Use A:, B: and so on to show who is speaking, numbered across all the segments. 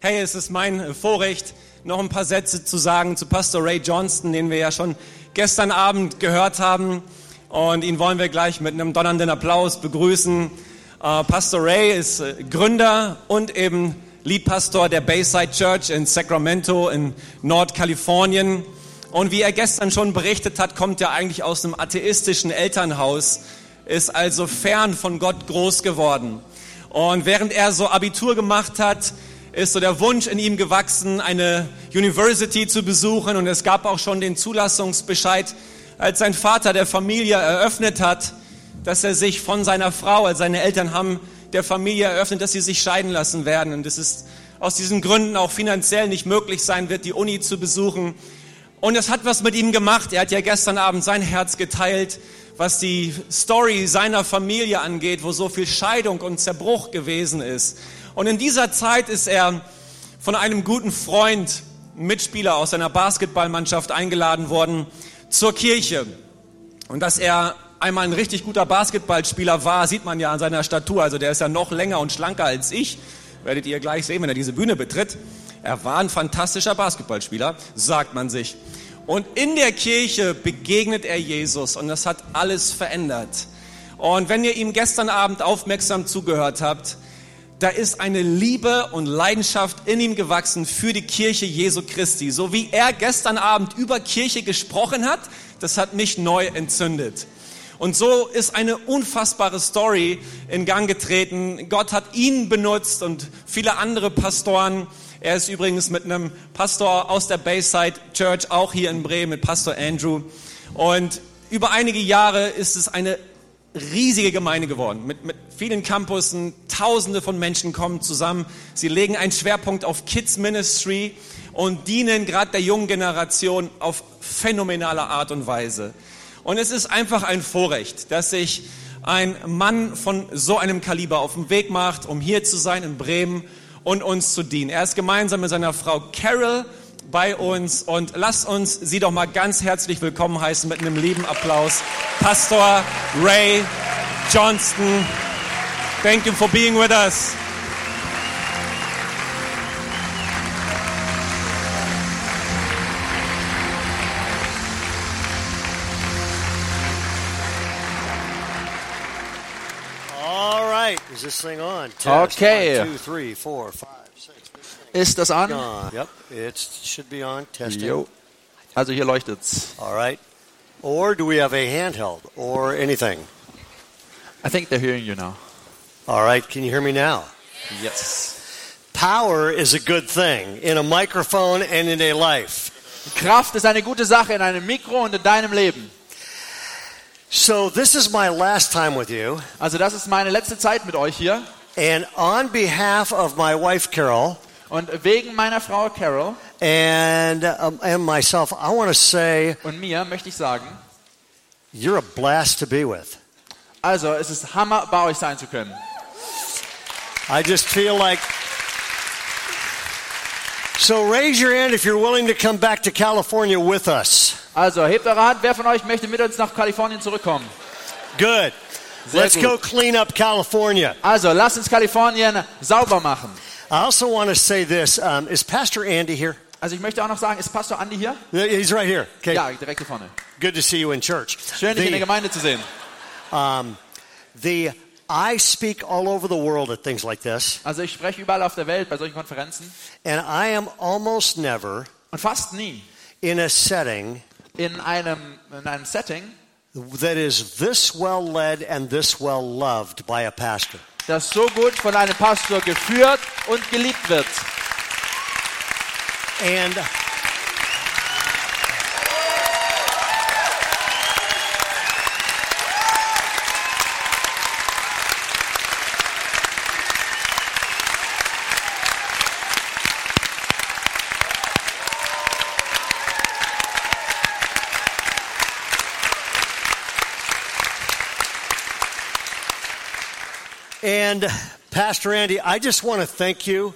A: Hey, es ist mein Vorrecht, noch ein paar Sätze zu sagen zu Pastor Ray Johnston, den wir ja schon gestern Abend gehört haben. Und ihn wollen wir gleich mit einem donnernden Applaus begrüßen. Äh, Pastor Ray ist äh, Gründer und eben Leadpastor der Bayside Church in Sacramento in Nordkalifornien. Und wie er gestern schon berichtet hat, kommt er eigentlich aus einem atheistischen Elternhaus, ist also fern von Gott groß geworden. Und während er so Abitur gemacht hat, ist so der Wunsch in ihm gewachsen, eine University zu besuchen. Und es gab auch schon den Zulassungsbescheid, als sein Vater der Familie eröffnet hat, dass er sich von seiner Frau, als seine Eltern haben der Familie eröffnet, dass sie sich scheiden lassen werden. Und es ist aus diesen Gründen auch finanziell nicht möglich sein wird, die Uni zu besuchen. Und es hat was mit ihm gemacht. Er hat ja gestern Abend sein Herz geteilt, was die Story seiner Familie angeht, wo so viel Scheidung und Zerbruch gewesen ist. Und in dieser Zeit ist er von einem guten Freund, Mitspieler aus seiner Basketballmannschaft eingeladen worden zur Kirche. Und dass er einmal ein richtig guter Basketballspieler war, sieht man ja an seiner Statur. Also der ist ja noch länger und schlanker als ich. Werdet ihr gleich sehen, wenn er diese Bühne betritt. Er war ein fantastischer Basketballspieler, sagt man sich. Und in der Kirche begegnet er Jesus und das hat alles verändert. Und wenn ihr ihm gestern Abend aufmerksam zugehört habt, da ist eine Liebe und Leidenschaft in ihm gewachsen für die Kirche Jesu Christi. So wie er gestern Abend über Kirche gesprochen hat, das hat mich neu entzündet. Und so ist eine unfassbare Story in Gang getreten. Gott hat ihn benutzt und viele andere Pastoren. Er ist übrigens mit einem Pastor aus der Bayside Church, auch hier in Bremen, mit Pastor Andrew. Und über einige Jahre ist es eine riesige Gemeinde geworden, mit, mit vielen Campussen, tausende von Menschen kommen zusammen. Sie legen einen Schwerpunkt auf Kids Ministry und dienen gerade der jungen Generation auf phänomenale Art und Weise. Und es ist einfach ein Vorrecht, dass sich ein Mann von so einem Kaliber auf den Weg macht, um hier zu sein in Bremen und uns zu dienen. Er ist gemeinsam mit seiner Frau Carol bei uns und lasst uns sie doch mal ganz herzlich willkommen heißen mit einem lieben Applaus. Pastor Ray Johnston, thank you for being with us.
B: All right, is this thing on? Test.
C: Okay.
B: One, two, three, four, five.
C: Ist das an?
B: Yep, it should be on. Testing.
C: Jo. Also hier leuchtet's.
B: All right. Or do we have a handheld or anything?
C: I think they're hearing you now.
B: All right, can you hear me now?
C: Yes.
B: Power is a good thing in a microphone and in a life.
C: Kraft ist eine gute Sache in einem Mikro und in deinem Leben.
B: So this is my last time with you,
C: Also das ist meine letzte Zeit mit euch hier.
B: and on behalf of my wife Carol
C: Und wegen meiner Frau Carol
B: and um, and myself, I want to say
C: und mir möchte ich sagen,
B: you're a blast to be with.
C: also es ist Hammer, bei euch sein zu können.
B: I just feel like. So raise your hand if you're willing to come back to California with us.
C: Also hebt eure Hand, wer von euch möchte mit uns nach Kalifornien zurückkommen?
B: Good.
C: Sehr
B: Let's
C: gut.
B: go clean up California.
C: Also lasst uns Kalifornien sauber machen.
B: I also want to say this. Um, is Pastor Andy here?
C: Also ich möchte auch noch sagen, ist Pastor Andi hier?
B: Yeah, He's right here. Okay.
C: Ja, direkt hier vorne.
B: Good to see you in church.
C: Schön, dich in der
B: The,
C: Gemeinde zu sehen.
B: um, the I speak all over the world at things like this,
C: Also ich spreche überall auf der Welt bei solchen Konferenzen
B: and I am almost never
C: und fast nie
B: in a setting
C: in einem, in einem Setting,
B: that is this well led and this well loved by a pastor.
C: Das so gut von einem Pastor geführt und geliebt wird.
B: And And Pastor Andy, I just want to thank you.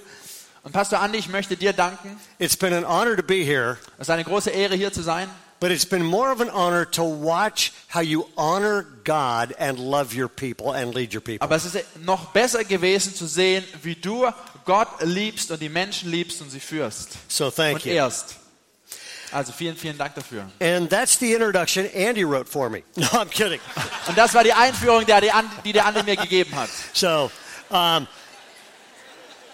C: Und Pastor Andi, ich möchte dir danken.
B: It's been an honor to be here.
C: Es ist eine große Ehre, hier zu sein.
B: But it's been more of an honor to watch how you honor God and love your people and lead your people.
C: Aber es ist noch besser gewesen zu sehen, wie du Gott liebst und die Menschen liebst und sie führst
B: So thank
C: und
B: you.
C: ehrst. Also vielen, vielen Dank dafür.
B: And that's the introduction Andy wrote for me. No, I'm kidding.
C: Und das war die Einführung, die, der Andi mir gegeben hat.
B: So, um,
C: Ja,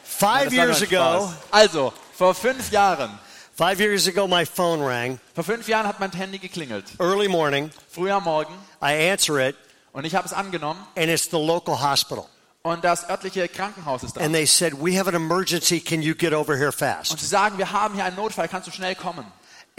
B: five
C: war
B: years ago.
C: Also, vor fünf Jahren,
B: five years ago, my phone rang
C: vor fünf Jahren hat mein Handy geklingelt.
B: early morning.
C: Früh am Morgen.
B: I answer it,
C: Und ich habe es angenommen.
B: and it's the local hospital.
C: Und das örtliche Krankenhaus ist da.
B: And they said, We have an emergency. Can you get over here
C: Und
B: fast?
C: sie sagen, wir haben hier einen Notfall, kannst du schnell kommen?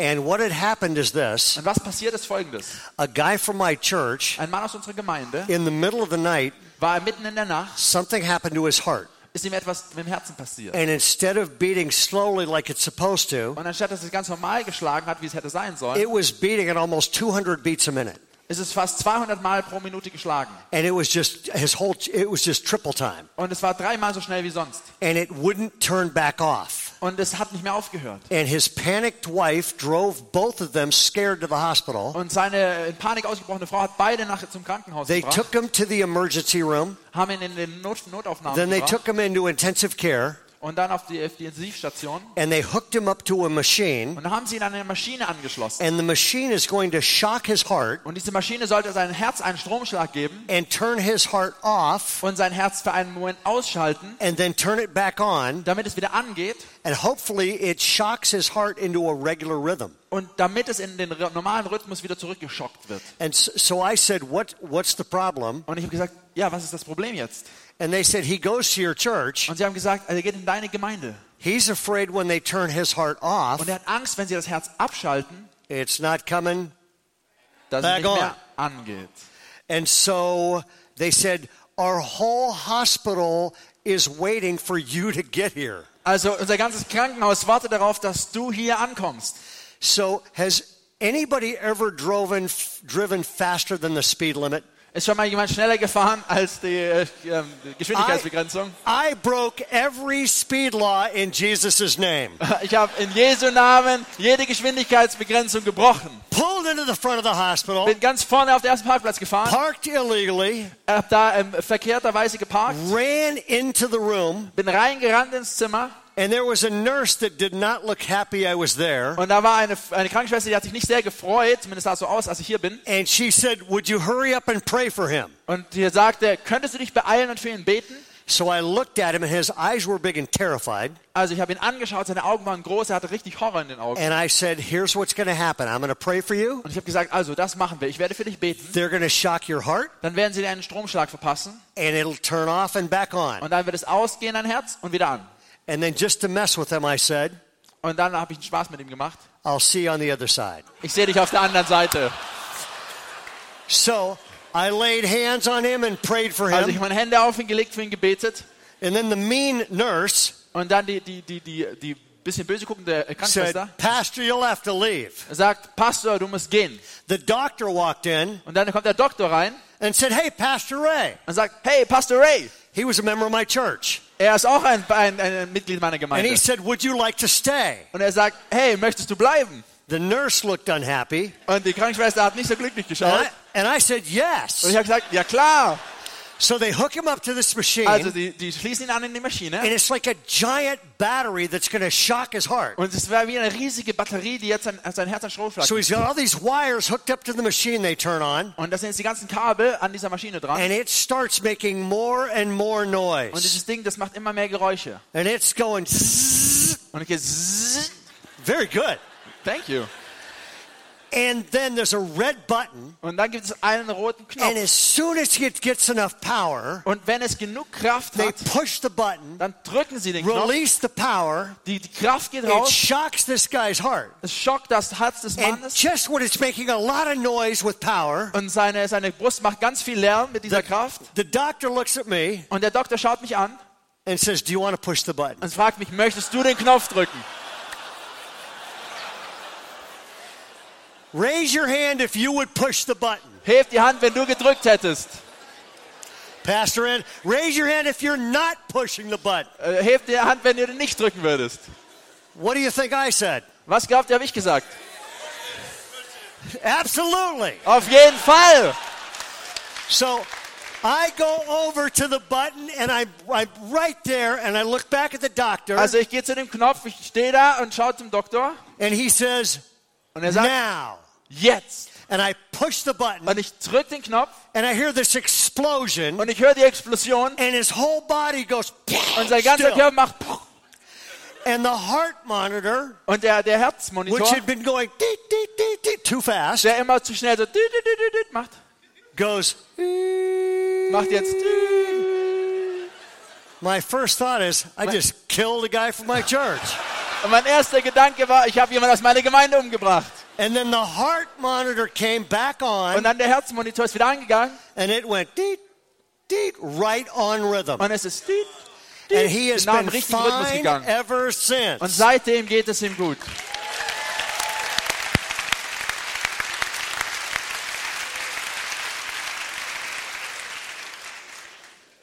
B: And what had happened is this
C: Und was passiert ist folgendes.
B: a guy from my church,
C: Ein Mann aus unserer Gemeinde
B: in the middle of the night,
C: war mitten in der Nacht,
B: something happened to his heart.
C: ist ihm etwas mit dem Herzen passiert.
B: And instead of beating slowly like it's supposed to,
C: Und anstatt dass es ganz normal geschlagen hat, wie es hätte sein sollen,
B: it was beating at almost 200 beats a minute.
C: ist fast 200 Mal pro Minute geschlagen.
B: And it was just his whole, it was just triple time.
C: Und es war dreimal so schnell wie sonst.
B: And it wouldn't turn back off.
C: Und es hat nicht mehr aufgehört.
B: And his panicked wife drove both of them scared to the hospital.
C: Und seine in Panik ausgebrochene Frau hat beide nach zum Krankenhaus
B: They
C: gebracht,
B: took him to the emergency room.
C: haben ihn in den Not Notaufnahmen
B: Then they
C: gebracht
B: took him into intensive care.
C: Und dann auf die, auf die Intensivstation.
B: And they hooked him up to a machine.
C: Und haben sie ihn an eine Maschine angeschlossen.
B: And the machine is going to shock his heart
C: Und diese Maschine sollte seinem Herz einen Stromschlag geben
B: and turn his heart off
C: und sein Herz für einen Moment ausschalten,
B: and then turn it back on.
C: damit es wieder angeht
B: And hopefully it shocks his heart into a regular rhythm.
C: und damit es in den normalen Rhythmus wieder zurückgeschockt wird.
B: And so I said, what, What's the problem?
C: Und ich habe gesagt, ja, was ist das Problem jetzt?
B: And they said, He goes to your church.
C: Und sie haben gesagt, er geht in deine Gemeinde.
B: He's afraid when they turn his heart off,
C: Und er hat Angst, wenn sie das Herz abschalten,
B: it's not coming.
C: dass
B: Back
C: es nicht
B: on.
C: mehr angeht.
B: And so they said, Our whole hospital is waiting for you to get here.
C: Also unser ganzes Krankenhaus wartet darauf, dass du hier ankommst.
B: So has anybody ever driven, driven faster than the speed limit?
C: Ist schon mal jemand schneller gefahren als die äh, ähm, Geschwindigkeitsbegrenzung?
B: I broke every speed law in Jesus' name.
C: Ich habe in Jesu Namen jede Geschwindigkeitsbegrenzung gebrochen.
B: Pulled into the front of the hospital,
C: Bin ganz vorne auf den ersten Parkplatz gefahren,
B: parked illegally,
C: hab da ähm, verkehrterweise geparkt,
B: ran into the room,
C: bin reingerannt ins Zimmer
B: and there was a nurse that did not look happy I was there.
C: und da war eine, eine Krankenschwester, die hat sich nicht sehr gefreut, zumindest sah es so aus, als ich hier bin.
B: And she said, Would you hurry up and pray for him?
C: Und die sagte, könntest du dich beeilen und für ihn beten?
B: So I looked at him, and his eyes were big and terrified.
C: Also ich habe ihn angeschaut, seine Augen waren groß, er hatte richtig Horror in den Augen.
B: And I said, Here's what's going to happen I'm going to pray for you.
C: Und ich habe gesagt, also das machen wir. Ich werde für dich beten.
B: They're going to shock your heart,
C: Dann werden sie dir einen Stromschlag verpassen.
B: and it'll turn off and back on.
C: Und dann wird es ausgehen, dein Herz, und wieder an.
B: And then just to mess with him, I said,
C: Und dann habe ich einen Spaß mit ihm gemacht.
B: I'll see you on the other side.
C: Ich sehe dich auf der anderen Seite.
B: So I laid hands on him and prayed for him.
C: Also ich habe meine Hände auf ihn gelegt, für ihn gebetet.
B: And then the mean nurse
C: Und dann die, die, die, die, die bisschen böse guckende äh,
B: said,
C: Krankenschwester
B: Pastor, you'll have to leave.
C: sagt, Pastor, du musst gehen.
B: The doctor walked in
C: Und dann kommt der Doktor rein
B: and said, Hey, Pastor Ray.
C: und sagt, hey, Pastor Ray.
B: He was a member of my church.
C: Er ist auch ein, ein, ein Mitglied meiner
B: And he said, Would you like to stay?
C: Und er sagt, hey, möchtest du bleiben?
B: The nurse looked unhappy.
C: Und die Krankenschwester hat nicht so glücklich
B: And
C: geschaut.
B: I, and I said, Yes.
C: Und ich habe gesagt, ja klar.
B: So they hook him up to this machine.
C: Also die, die schließen ihn an in die Maschine.
B: and it's like a giant battery that's going to shock his heart.
C: Und es war wie eine riesige Batterie, die jetzt sein, sein Herz an Stromschlag
B: So he's got all these wires hooked up to the machine they turn on,
C: Und das sind jetzt die ganzen Kabel an dieser Maschine dran.
B: and it starts making more and more
C: Und
B: noise.
C: dieses Ding, das macht immer mehr Geräusche.
B: And it's going.
C: Und ich gehe
B: very good.
C: Thank you.
B: And then there's a red button,
C: Und dann gibt es einen roten
B: and
C: Knopf.
B: as soon as it gets enough power,
C: Und wenn es genug Kraft
B: they
C: hat,
B: push the button,
C: dann drücken sie den Knopf.
B: release the power,
C: Die, die Kraft geht
B: it
C: raus.
B: shocks this guy's heart.
C: Es schockt das Herz des
B: And
C: Mannes.
B: just when it's making a lot of noise with power,
C: Und seine, seine Brust macht ganz viel Lärm mit dieser Kraft.
B: the doctor looks at me
C: Und der Doktor schaut mich an
B: and says, Do you want to push the button?
C: und fragt mich, möchtest du den Knopf drücken?
B: Raise your hand if you would push the button.
C: Heb die Hand, wenn du gedrückt hättest.
B: Pastor Ed, raise your hand if you're not pushing the button.
C: Äh, Heb die Hand, wenn du nicht drücken würdest.
B: What do you think I said?
C: Was glaubt ihr, habe ich gesagt?
B: Absolutely.
C: Auf jeden Fall.
B: So I go over to the button and I, I'm right there and I look back at the doctor
C: Also ich gehe zu dem Knopf, ich stehe da und schaue zum Doktor
B: and he says,
C: und er sagt,
B: now.
C: Jetzt.
B: And I push the button
C: Und ich drücke den Knopf
B: and I hear this explosion
C: und ich höre die Explosion
B: and his whole body goes
C: und sein ganzer. Körper macht
B: And the heart monitor,
C: und der, der
B: which
C: Herzmonitor,
B: had been going deet, deet, deet, deet, too fast,
C: der immer zu schnell so düt, düt, düt, düt macht,
B: goes.
C: macht jetzt
B: My first thought is, I just killed a guy from my church.
C: und mein erster Gedanke war, ich habe jemanden aus meiner Gemeinde umgebracht.
B: And then the heart monitor came back on.
C: Und dann der Herzmonitor ist wieder angegangen
B: and it went deet, deet, right on rhythm.
C: und es ist düt,
B: And he has
C: genau
B: been fine ever
C: Und
B: since.
C: seitdem geht es ihm gut.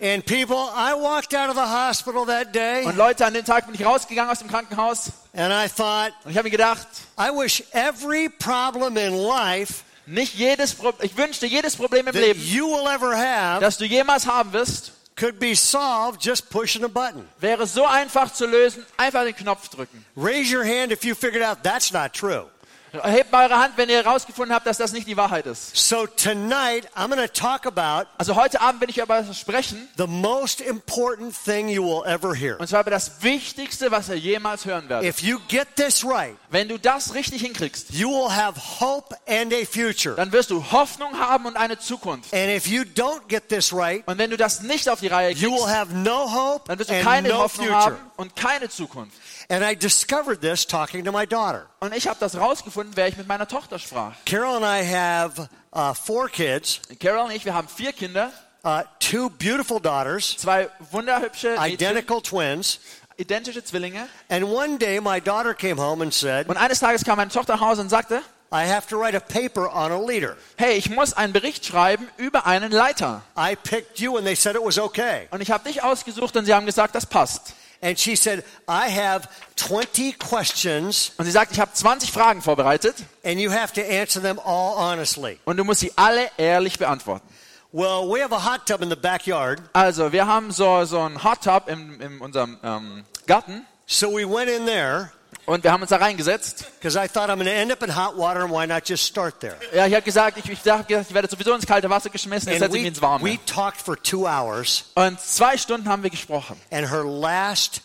B: And people, I walked out of the hospital that day
C: Und Leute, an dem Tag bin ich rausgegangen aus dem Krankenhaus
B: and I thought,
C: und ich habe mir gedacht,
B: I wish every problem in life
C: nicht jedes Pro ich wünschte jedes Problem im
B: that
C: Leben,
B: you will ever have
C: das du jemals haben wirst,
B: could be solved just pushing a button.
C: wäre so einfach zu lösen, einfach den Knopf drücken.
B: Raise your hand if you figured out that's not true.
C: Hebt mal eure Hand, wenn ihr herausgefunden habt, dass das nicht die Wahrheit ist.
B: So tonight, I'm going to talk about
C: Also heute Abend will ich über etwas sprechen,
B: the most important thing you will ever hear.
C: und zwar über das Wichtigste, was ihr jemals hören werdet.
B: If you get this right,
C: Wenn du das richtig hinkriegst,
B: you will have hope and a future.
C: dann wirst du Hoffnung haben und eine Zukunft.
B: And if you don't get this right,
C: Und wenn du das nicht auf die Reihe
B: you will
C: kriegst,
B: have no hope
C: dann wirst du
B: and
C: keine
B: no
C: Hoffnung
B: future.
C: haben und keine Zukunft.
B: And I discovered this talking to my daughter.
C: Und ich habe das rausgefunden, wer ich mit meiner Tochter sprach.
B: Carol and I have uh, four kids,
C: Carol und ich, wir haben vier Kinder,
B: uh, two beautiful daughters,
C: zwei wunderhübsche, Mädchen,
B: identical twins.
C: identische Zwillinge.
B: And one day my daughter came home and said,
C: Und eines Tages kam meine Tochter nach Hause und sagte,
B: I have to write a paper on a leader.
C: hey, ich muss einen Bericht schreiben über einen Leiter.
B: I picked you and they said it was okay.
C: Und ich habe dich ausgesucht und sie haben gesagt, das passt.
B: And she said, I have 20 questions
C: Und sie sagt, ich habe 20 Fragen vorbereitet
B: and you have to answer them all honestly.
C: und du musst sie alle ehrlich beantworten.
B: Well, we have a hot tub in the backyard,
C: Also, wir haben so, so einen Hot Tub in, in unserem ähm, Garten
B: so we went in there
C: und wir haben uns da reingesetzt.
B: because I thought I'm going to end up in hot water and why not just start there?
C: Ja, ich habe gesagt, ich, ich, dachte, ich werde sowieso ins kalte Wasser geschmissen, jetzt setze ich mich ins Warme.
B: we talked for two hours
C: Und zwei Stunden haben wir gesprochen.
B: and her last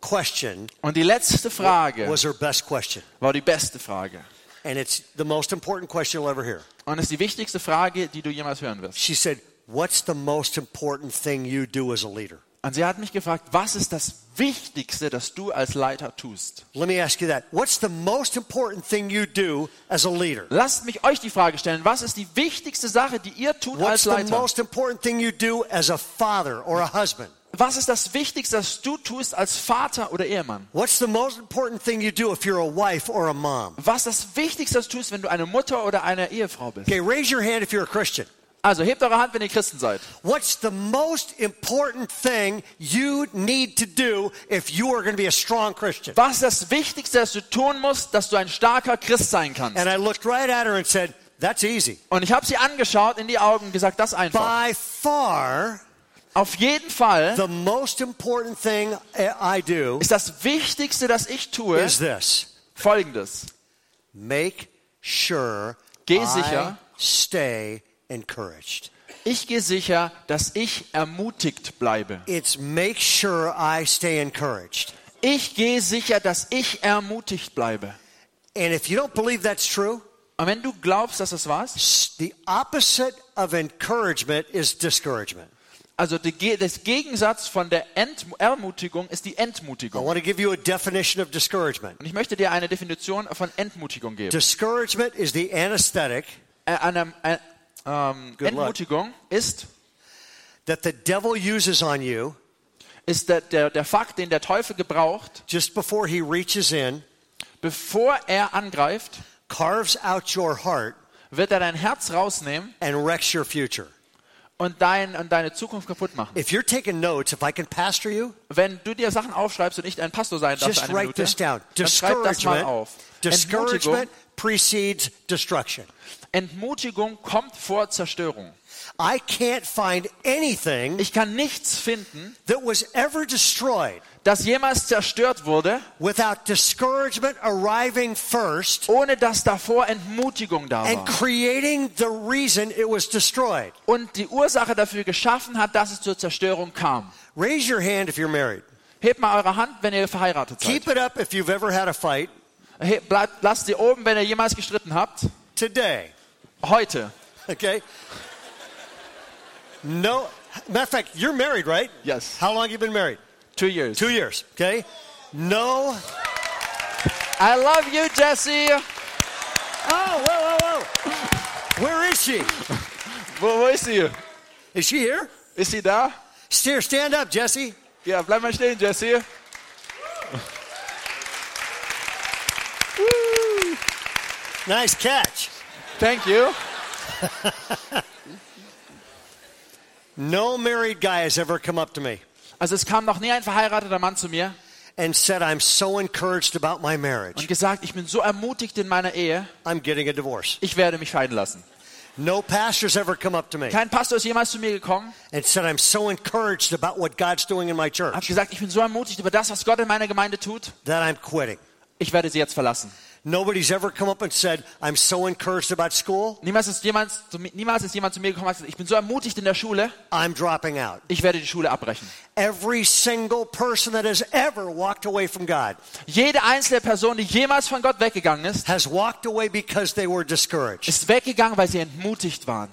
B: question
C: Und die letzte Frage
B: was her best question.
C: war die beste Frage.
B: And it's the most important question you'll ever hear.
C: Und es ist die wichtigste Frage, die du jemals hören wirst.
B: She said, What's the most important thing you do as a leader?
C: Und sie hat mich gefragt, was ist das Wichtigste, das du als Leiter tust?
B: Let me ask you that. What's the most important thing you do as a leader?
C: Lasst mich euch die Frage stellen, was ist die wichtigste Sache, die ihr tut
B: What's
C: als
B: the
C: Leiter?
B: most important thing you do as a father or a husband?
C: Was ist das Wichtigste, das du tust als Vater oder Ehemann?
B: What's the most important thing you do if you're a wife or a mom?
C: Was ist das Wichtigste, das du tust, wenn du eine Mutter oder eine Ehefrau bist?
B: Okay, raise your hand if you're a Christian.
C: Also hebt eure Hand, wenn ihr Christen seid.
B: What's the most important thing you need to do if you are going to be a strong Christian?
C: Was ist das Wichtigste, das du tun musst, dass du ein starker Christ sein kannst?
B: And I looked right at her and said, That's easy.
C: Und ich habe sie angeschaut in die Augen und gesagt, das einfach.
B: By far,
C: Auf jeden Fall
B: the most important thing I do
C: ist das Wichtigste, das ich tue,
B: is this
C: folgendes.
B: make sure
C: Geh
B: I
C: sicher.
B: stay encouraged.
C: Ich gehe sicher, dass ich ermutigt bleibe.
B: It's make sure I stay encouraged.
C: Ich gehe sicher, dass ich ermutigt bleibe.
B: And if you don't believe that's true,
C: Und wenn du glaubst, dass das wahr ist,
B: the opposite of encouragement is discouragement.
C: also die, das Gegensatz von der Ent Ermutigung ist die
B: I
C: Entmutigung.
B: want to give you a definition of discouragement.
C: Und ich möchte dir eine Definition von Entmutigung geben.
B: Discouragement is the anesthetic
C: Äh, eine, äh, ähm. Entmutigung ist,
B: that the devil uses on you
C: ist der, der, der Fakt, den der Teufel gebraucht,
B: just before he reaches in,
C: bevor er angreift,
B: carves out your heart,
C: wird er dein Herz rausnehmen
B: and wrecks your future.
C: und, dein, und deine Zukunft kaputt machen.
B: If you're taking notes, if I can pastor you,
C: Wenn du dir Sachen aufschreibst und ich ein Pastor sein darf
B: just
C: eine
B: write
C: Minute,
B: this down.
C: dann schreib das mal
B: Discouragement,
C: auf.
B: Discouragement precedes destruction.
C: Entmutigung kommt vor Zerstörung.
B: I can't find anything
C: Ich kann nichts finden,
B: that was ever destroyed
C: das jemals zerstört wurde,
B: without discouragement arriving first
C: ohne dass davor Entmutigung da
B: and
C: war.
B: creating the reason it was destroyed.
C: Und die Ursache dafür geschaffen hat, dass es zur Zerstörung kam.
B: Raise your hand if you're married.
C: Hebt mal eure Hand, wenn ihr verheiratet seid.
B: Keep it up if you've ever had a fight
C: Hebt, bleibt, lasst sie oben, wenn ihr jemals gestritten habt.
B: today.
C: Heute.
B: Okay? No, matter of fact, you're married, right?
C: Yes.
B: How long you been married?
C: Two years.
B: Two years. Okay? No.
C: I love you, Jesse.
B: Oh, whoa, whoa, whoa. Where is she?
C: Wo, wo ist sie?
B: Is she here?
C: Ist sie da?
B: Steer, stand up, Jesse.
C: Ja, bleib mal stehen, Jesse.
B: Nice catch.
C: Thank you.
B: No married guy has ever come up to me
C: Also es kam noch nie ein verheirateter Mann zu mir
B: and said, I'm so encouraged about my marriage.
C: und gesagt, ich bin so ermutigt in meiner Ehe,
B: I'm getting a divorce.
C: ich werde mich scheiden lassen.
B: No pastor's ever come up to me
C: Kein Pastor ist jemals zu mir gekommen,
B: and said, I'm so encouraged about what God's doing in my
C: hat
B: church
C: gesagt, ich bin so ermutigt über das, was Gott in meiner Gemeinde tut,
B: that I'm quitting.
C: ich werde sie jetzt verlassen.
B: Nobody's ever come up and said, I'm so encouraged about school,
C: Niemals ist jemand, zu mir- niemals ist jemand zu mir gekommen und gesagt, ich bin so ermutigt in der Schule,
B: I'm dropping out.
C: ich werde die Schule abbrechen.
B: Every single person that has ever walked away from God
C: Jede einzelne Person, die jemals von Gott weggegangen ist,
B: has walked away because they were discouraged.
C: ist weggegangen, weil sie entmutigt waren.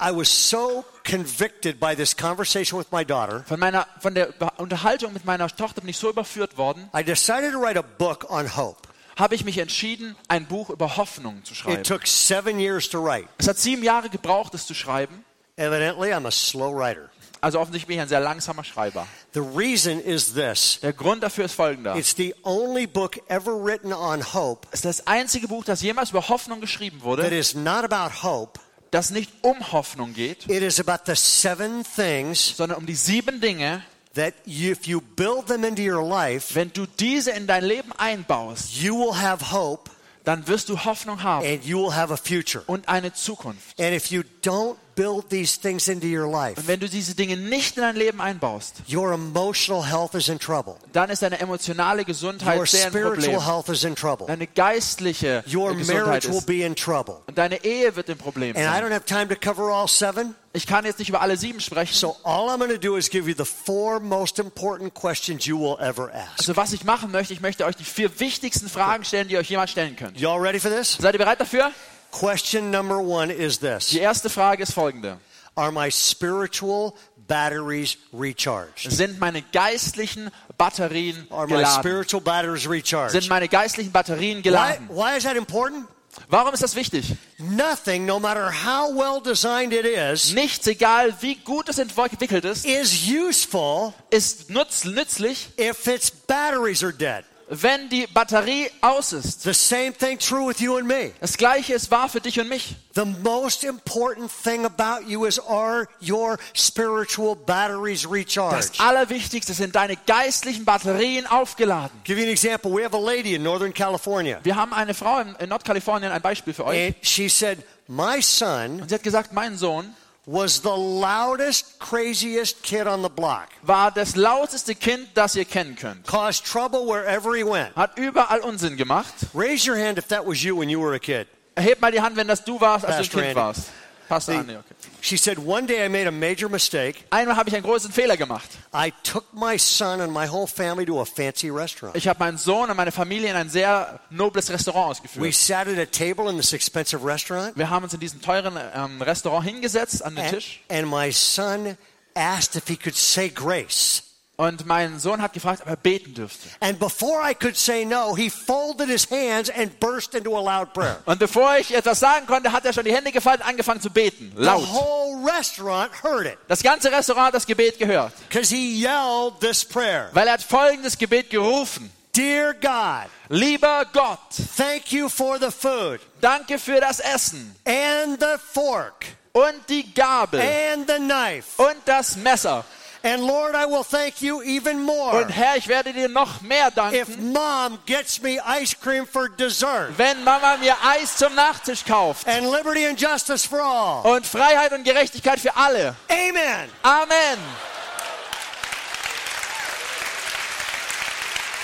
B: I was so convicted by this conversation with my daughter.
C: Von, meiner, von der Unterhaltung mit meiner Tochter bin ich so überführt worden,
B: I decided to write a book on hope.
C: Habe ich mich entschieden, ein Buch über Hoffnung zu schreiben.
B: It took seven years to write.
C: Es hat sieben Jahre gebraucht, es zu schreiben.
B: Evidently, I'm a slow writer.
C: Also offensichtlich bin ich ein sehr langsamer Schreiber.
B: The reason is this
C: Der Grund dafür ist folgender.
B: it's the only book ever written on hope
C: Es ist das einzige Buch, das jemals über Hoffnung geschrieben
B: that
C: wurde,
B: is not about hope,
C: das nicht um Hoffnung geht,
B: it is about the seven things
C: sondern um die sieben Dinge,
B: that you, if you build them into your life,
C: wenn du diese in dein Leben einbaust,
B: you will have hope
C: dann wirst du Hoffnung haben
B: and you will have a future.
C: und eine Zukunft.
B: And if you don't build these things into your life,
C: Und wenn du diese Dinge nicht in dein Leben einbaust,
B: your emotional health is in trouble.
C: dann ist deine emotionale Gesundheit
B: Your
C: sehr ein Problem.
B: spiritual health is in trouble.
C: Deine geistliche
B: Your
C: Gesundheit
B: marriage will be in trouble.
C: Und deine Ehe wird ein Problem
B: And I
C: sein.
B: don't have time to cover all seven.
C: Ich kann jetzt nicht über alle sieben sprechen.
B: So all I'm going to do is give you the four most important questions you will ever ask.
C: Also was ich machen möchte, ich möchte euch die vier wichtigsten Fragen stellen, die ihr euch jemand stellen könnt.
B: Y'all ready for this?
C: Seid ihr bereit dafür?
B: Question number one is this
C: Die erste Frage ist folgende.
B: Are my spiritual batteries recharged?
C: Sind meine geistlichen Batterien
B: Are my
C: geladen?
B: spiritual batteries
C: Sind
B: recharged?
C: meine geistlichen Batterien
B: Why,
C: geladen?
B: why is that important?
C: Warum ist das wichtig?
B: Nothing, no matter how well designed it is,
C: Nichts, egal wie gut es entwickelt ist,
B: is useful
C: ist nützlich,
B: if its batteries are dead.
C: Wenn die Batterie aus ist.
B: The same thing true with you and me.
C: Das gleiche ist wahr für dich und mich.
B: The most important thing about you is are your spiritual batteries
C: Das
B: recharged?
C: Allerwichtigste sind deine geistlichen Batterien aufgeladen.
B: Give you an example. We have a lady in Northern California,
C: Wir haben eine Frau in, in Nordkalifornien, ein Beispiel für euch.
B: and she said, My son
C: Und sie hat gesagt, mein Sohn
B: was the loudest, craziest kid on the block,
C: war das lauteste Kind, das ihr kennen könnt.
B: caused trouble wherever he went.
C: Hat überall Unsinn gemacht.
B: Raise your hand if that was you when you were a kid.
C: Erheb mal die Hand, wenn das du warst, als
B: Pastor
C: du ein Kind
B: Andy.
C: warst. Pastor Andy, okay.
B: She said, One day I made a major mistake.
C: Einmal habe ich einen großen Fehler gemacht.
B: I took my son and my whole family to a fancy restaurant.
C: Ich habe meinen Sohn und meine Familie in ein sehr nobles Restaurant
B: We sat at a table in this expensive restaurant,
C: Wir haben uns in diesem teuren ähm, Restaurant hingesetzt an den
B: and,
C: Tisch
B: and my son asked if he could say grace.
C: Und mein Sohn hat gefragt, ob er beten dürfte.
B: And before I could say no, he folded his hands and burst into a loud prayer.
C: Und bevor ich etwas sagen konnte, hat er schon die Hände gefaltet und angefangen zu beten.
B: The
C: Laut.
B: whole restaurant heard it
C: Das ganze Restaurant hat das Gebet gehört,
B: because he yelled this prayer
C: weil er hat folgendes Gebet gerufen.
B: Dear God,
C: Lieber Gott,
B: thank you for the food
C: danke für das Essen
B: and the fork
C: und die Gabel
B: and the knife.
C: und das Messer.
B: And Lord, I will thank you even more
C: Und Herr, ich werde dir noch mehr danken.
B: if mom gets me ice cream for dessert
C: wenn Mama mir Eis zum Nachtisch kauft.
B: and liberty and justice for all.
C: Und Freiheit und Gerechtigkeit für alle.
B: Amen.
C: Amen.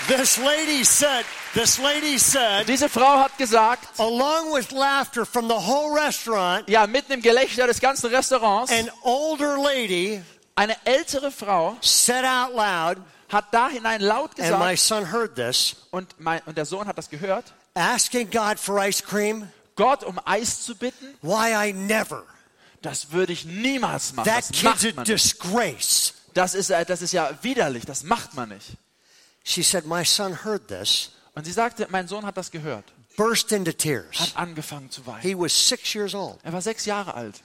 B: This lady said, this lady said,
C: Diese Frau hat gesagt,
B: along with laughter from the whole restaurant,
C: ja, mitten im Gelächter des ganzen Restaurants,
B: an older lady
C: eine ältere Frau
B: said out loud,
C: hat da hinein laut
B: and my
C: gesagt,
B: son heard this,
C: und, mein, und der Sohn hat das gehört,
B: asking God for ice cream,
C: Gott um Eis zu bitten,
B: why I never.
C: das würde ich niemals machen.
B: That
C: Das macht
B: a
C: man nicht.
B: disgrace.
C: Das ist, äh, das ist ja widerlich, das macht man nicht.
B: She said, my son heard this,
C: Und sie sagte, mein Sohn hat das gehört,
B: burst into tears.
C: hat angefangen zu weinen.
B: He was six years old.
C: Er war sechs Jahre alt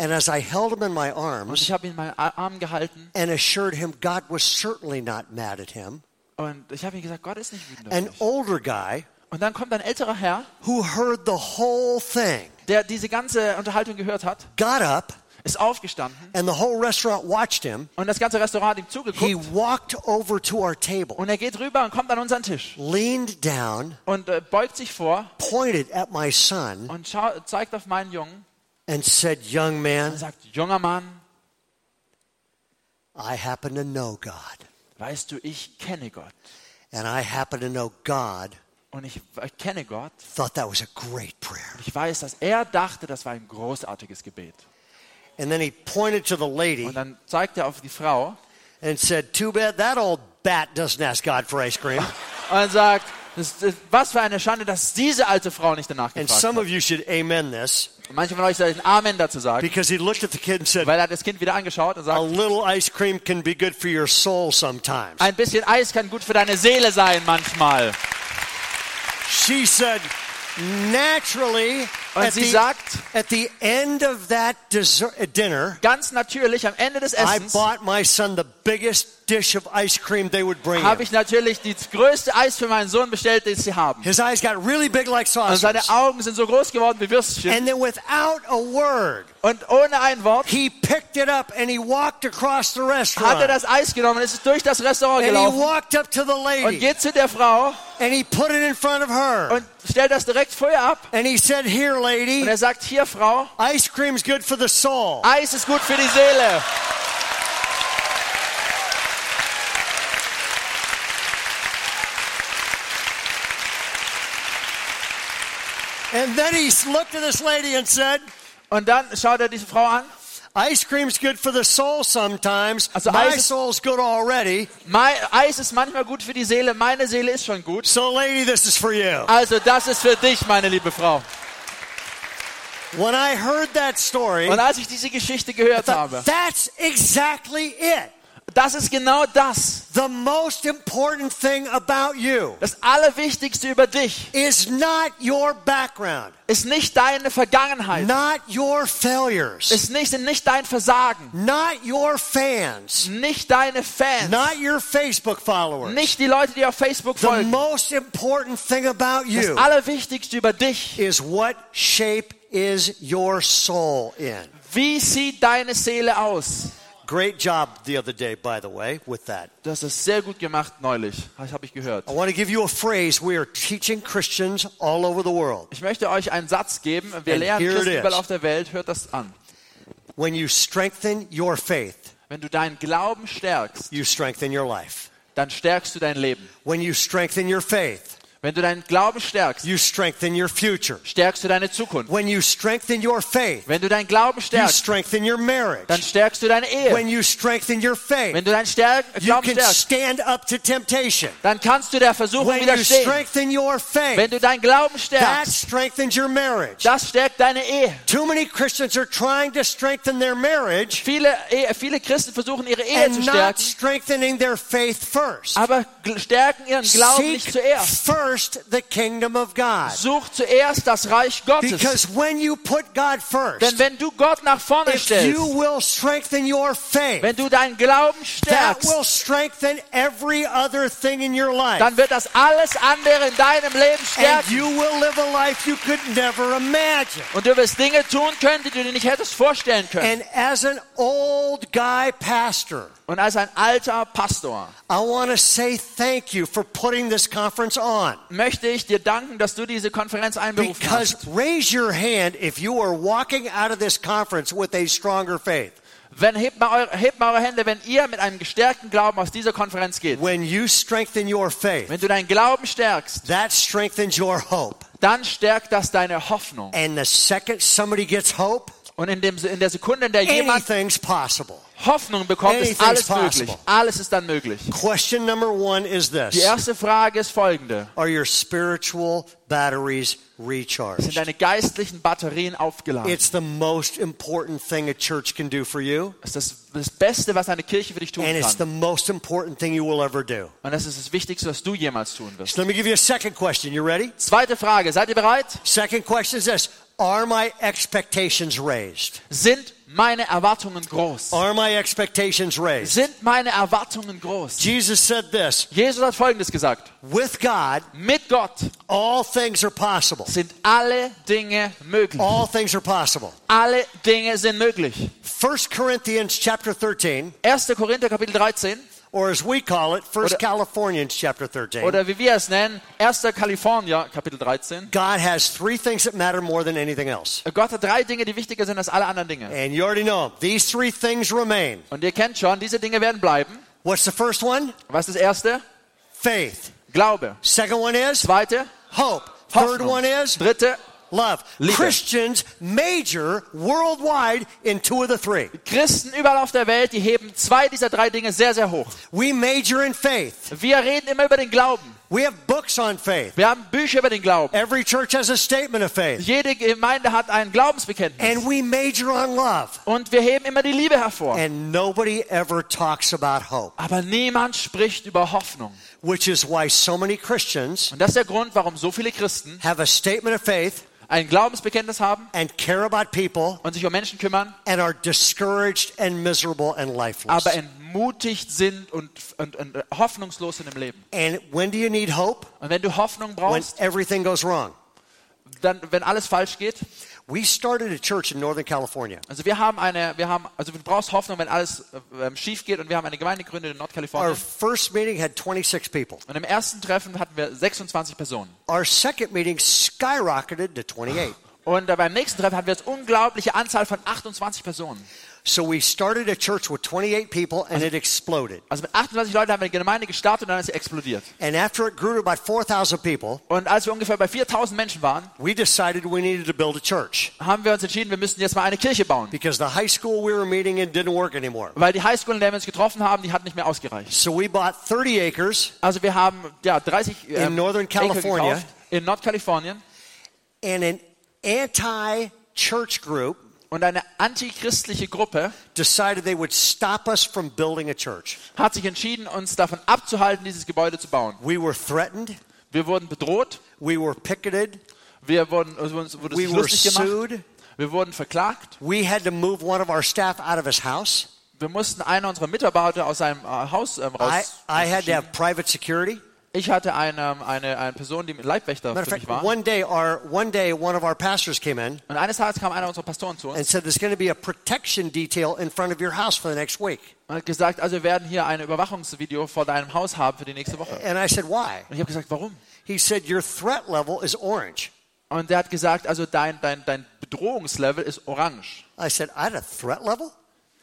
B: And as I held him in my
C: und
B: arms
C: ich habe ihn in meinen A- Arm gehalten.
B: and assured him God was certainly not mad at him,
C: und ich habe ihm gesagt, Gott ist nicht wütend
B: an older guy
C: Und dann kommt ein älterer Herr,
B: who heard the whole thing
C: der diese ganze Unterhaltung gehört hat,
B: got up
C: ist aufgestanden
B: and the whole restaurant watched him.
C: und das ganze Restaurant hat ihm
B: He
C: zugeguckt
B: walked over to our table,
C: und er geht rüber und kommt an unseren Tisch
B: leaned down,
C: und äh, beugt sich vor
B: pointed at my son,
C: und zeigt auf meinen Jungen
B: and said, Young man,
C: sagt, junger Mann,
B: I happen to know God.
C: weißt du, ich kenne Gott.
B: And I happen to know God
C: Und ich kenne Gott.
B: thought that was a great prayer.
C: Ich weiß, dass er dachte, das war ein großartiges Gebet.
B: And then he pointed to the lady
C: Und dann zeigt er auf die Frau
B: and said, Too bad that old bat doesn't ask God for ice cream.
C: und sagt, was für eine Schande, dass diese alte Frau nicht danach
B: And
C: gefragt
B: some
C: hat.
B: of you should amen this
C: manche von euch sollten Amen dazu sagen,
B: because he looked at the kid and said,
C: weil er das Kind wieder angeschaut und
B: A
C: sagt,
B: little ice cream can be good for your soul sometimes.
C: ein bisschen Eis kann gut für deine Seele sein manchmal.
B: She said, Naturally,
C: Und
B: at
C: sie
B: the,
C: sagt,
B: at the end of that dessert, uh, dinner,
C: ganz natürlich am Ende des
B: I
C: Essens
B: bought my son the biggest dish of ice cream they would bring
C: habe ich natürlich das größte Eis für meinen Sohn bestellt, das sie haben.
B: His eyes got really big like
C: Und seine Augen sind so groß geworden wie Würstchen.
B: And then without a word,
C: Und ohne ein Wort
B: he picked it up and he walked across the restaurant.
C: hat er das Eis genommen und ist durch das Restaurant
B: And he walked up to the
C: und
B: lady
C: geht zu der Frau
B: and he put it in front of her.
C: und stellt das direkt vor ihr ab.
B: And he said, Here,
C: Und
B: lady,
C: er sagt, hier Frau,
B: ice cream's good for the soul.
C: Eis ist gut für die Seele.
B: And then he looked at this lady and said,
C: Und dann schaut er diese Frau an.
B: Ice cream's good for the soul sometimes.
C: Also
B: My
C: Eis
B: soul's good already.
C: Mein Eis ist manchmal gut für die Seele, meine Seele ist schon gut.
B: So, lady, this is for you.
C: Also das ist für dich, meine liebe Frau.
B: When I heard that story,
C: Und als ich diese Geschichte gehört habe,
B: that's exactly it.
C: das ist genau das.
B: The most important thing about you
C: Das Allerwichtigste über dich
B: is not your background,
C: ist nicht deine Vergangenheit,
B: not your failures,
C: ist nicht, sind nicht dein Versagen,
B: not your fans,
C: nicht deine Fans,
B: not your Facebook followers.
C: nicht die Leute, die auf Facebook
B: The
C: folgen.
B: most important thing about you Das
C: Allerwichtigste über dich,
B: is what shape is your soul in.
C: wie sieht deine Seele aus?
B: Great job the other day, by the way, with that.
C: Das ist sehr gut gemacht neulich, das habe ich gehört.
B: I want to give you a phrase we are teaching Christians all over the world.
C: Ich möchte euch einen Satz geben. Wir
B: And
C: lernen Christen
B: is.
C: überall auf der Welt. Hört das an.
B: When you strengthen your faith,
C: Wenn du deinen Glauben stärkst,
B: you strengthen your life.
C: dann stärkst du dein Leben.
B: When you strengthen your faith,
C: Wenn du deinen Glauben stärkst,
B: you strengthen your future.
C: stärkst du deine Zukunft.
B: When you strengthen your faith,
C: Wenn du deinen Glauben
B: you
C: stärkst,
B: strengthen your
C: dann
B: marriage.
C: stärkst du deine Ehe.
B: When you strengthen your faith,
C: Wenn du deinen Stärk
B: you
C: Glauben
B: can
C: stärkst,
B: stand up to temptation.
C: dann kannst du der Versuchung
B: When you
C: widerstehen.
B: strengthen your
C: Wenn
B: faith,
C: du deinen Glauben
B: that
C: stärkst,
B: strengthens your marriage.
C: das stärkt deine Ehe.
B: Too many Christians are trying to strengthen their marriage
C: Viele, viele Christen versuchen ihre Ehe zu
B: and not
C: stärken,
B: strengthening their faith first.
C: aber stärken ihren Glauben
B: Seek
C: nicht zuerst.
B: first the kingdom of God.
C: Such zuerst das Reich Gottes.
B: Because when you put God
C: Denn
B: first,
C: wenn du Gott nach vorne
B: if
C: stellst,
B: you will strengthen your faith,
C: wenn du deinen Glauben
B: that
C: stärkst,
B: will strengthen every other thing in your life.
C: dann wird das alles andere in deinem Leben
B: And
C: stärken.
B: you will live a life you could never imagine.
C: Und du wirst Dinge tun können, die du dir nicht hättest vorstellen können.
B: And as an old guy pastor,
C: Und als ein alter Pastor
B: I want to say thank you for putting this conference on.
C: möchte ich dir danken, dass du diese Konferenz einberufen
B: Because
C: hast.
B: raise your hand if you are walking out of this conference with a stronger faith.
C: Wenn, hebt, mal eure, hebt mal eure Hände, wenn ihr mit einem gestärkten Glauben aus dieser Konferenz geht.
B: When you strengthen your faith,
C: Wenn du deinen Glauben stärkst,
B: that strengthens your hope.
C: dann stärkt das deine Hoffnung.
B: And the second somebody gets hope,
C: Und in, dem, in der Sekunde, in der jemand
B: anything's possible.
C: Hoffnung bekommt, ist alles möglich. Alles ist dann möglich.
B: Question number one is
C: Die
B: this
C: erste Frage ist folgende.
B: Are your spiritual batteries
C: Sind
B: recharged?
C: deine geistlichen Batterien aufgeladen?
B: It's the most important thing a church can do for you,
C: ist das, das Beste, was eine Kirche für dich tun
B: and it's the
C: kann.
B: most important thing you will ever do.
C: Und das ist das Wichtigste, was du jemals tun wirst.
B: So let me give you a second question. You ready?
C: Zweite Frage. Seid ihr bereit?
B: Second question is this Are my expectations raised?
C: Sind meine Erwartungen groß?
B: Are my expectations raised?
C: Sind meine Erwartungen groß?
B: Jesus said this
C: Jesus hat Folgendes gesagt.
B: With God,
C: Mit Gott
B: all things are possible.
C: sind alle Dinge möglich.
B: All things are possible.
C: Alle Dinge sind möglich.
B: 1 Corinthians chapter 13,
C: 1. Korinther Kapitel 13
B: or as we call it, 1
C: Oder-
B: Californians chapter 13.
C: oder wie wir es nennen, 1. Kalifornier Kapitel 13.
B: God has three things that matter more than anything else.
C: Äh, Gott hat drei Dinge, die wichtiger sind als alle anderen Dinge.
B: And you already know. These three things remain.
C: Und ihr kennt schon, diese Dinge werden bleiben.
B: What's the first one?
C: Was ist das erste?
B: Faith.
C: Glaube.
B: Second one is
C: Zweite?
B: hope. Third one is
C: Dritte?
B: Love.
C: Liebe.
B: Christians major worldwide in two of the three.
C: Christen überall auf der Welt, die heben zwei dieser drei Dinge sehr, sehr hoch.
B: We major in faith.
C: Wir reden immer über den Glauben.
B: We have books on faith.
C: Wir haben Bücher über den Glauben.
B: Every church has a statement of faith.
C: Jede Gemeinde hat ein Glaubensbekenntnis.
B: And we major on love.
C: Und wir heben immer die Liebe hervor.
B: And nobody ever talks about hope,
C: Aber niemand spricht über Hoffnung.
B: which is why so many Christians
C: Und das ist der Grund, warum so viele Christen
B: have a statement of faith
C: ein Glaubensbekenntnis haben
B: and care about people
C: und sich um Menschen kümmern,
B: and are discouraged and miserable and lifeless.
C: aber entmutigt sind und, und, und hoffnungslos sind im Leben.
B: And when do you need hope?
C: Und wenn du Hoffnung
B: When
C: brauchst,
B: everything goes wrong.
C: dann, wenn alles falsch geht,
B: We started a church in Northern California.
C: also wir haben eine, wir haben, also du brauchst Hoffnung, wenn alles äh, ähm, schief geht und wir haben eine Gemeinde gegründet in
B: Our
C: Nordkalifornien.
B: first meeting had 26 people.
C: Und im ersten Treffen hatten wir 26 Personen.
B: Our second meeting skyrocketed to 28.
C: Und äh, beim nächsten Treffen hatten wir jetzt unglaubliche Anzahl von 28 Personen.
B: So we started a church with 28 people and it exploded.
C: Also mit 28 Leuten haben wir eine Gemeinde gestartet und dann ist sie explodiert.
B: And after it grew to about 4,000 people,
C: Und als wir ungefähr bei 4000 Menschen waren,
B: we decided we needed to build a church
C: haben wir uns entschieden, wir müssten jetzt mal eine Kirche bauen.
B: because the high school we were meeting in didn't work anymore.
C: Weil die Highschool, in der wir uns getroffen haben, die hat nicht mehr ausgereicht.
B: So we bought 30 acres
C: Also wir haben ja 30 ähm,
B: In Northern California.
C: gekauft, in Nordkalifornien
B: and an anti-church group
C: und eine antichristliche Gruppe
B: decided they would stop us from building a church.
C: hat sich entschieden, uns davon abzuhalten, dieses Gebäude zu bauen.
B: We were threatened,
C: Wir wurden bedroht,
B: we were picketed,
C: wir wurden, uns wurde
B: we
C: lustig gemacht,
B: sued.
C: wir wurden verklagt,
B: We had to move one of our staff out of his house.
C: wir mussten einen unserer Mitarbeiter aus seinem äh, Haus ähm,
B: I,
C: raus.
B: I had to have private security.
C: Ich hatte eine, eine, eine Person, die Leibwächter
B: Matter
C: für mich war.
B: one day, our one day, one of our pastors came in
C: Und eines Tages kam einer unserer Pastoren zu uns
B: and said, "There's going to be a protection detail in front of your house for the next week."
C: und hat gesagt, also wir werden hier ein Überwachungsvideo vor deinem Haus haben für die nächste Woche.
B: And I said, "Why?"
C: Und ich habe gesagt, warum?
B: He said, "Your threat level is orange."
C: Und der hat gesagt, also dein, dein, dein Bedrohungslevel ist orange.
B: I said, "I had a threat level."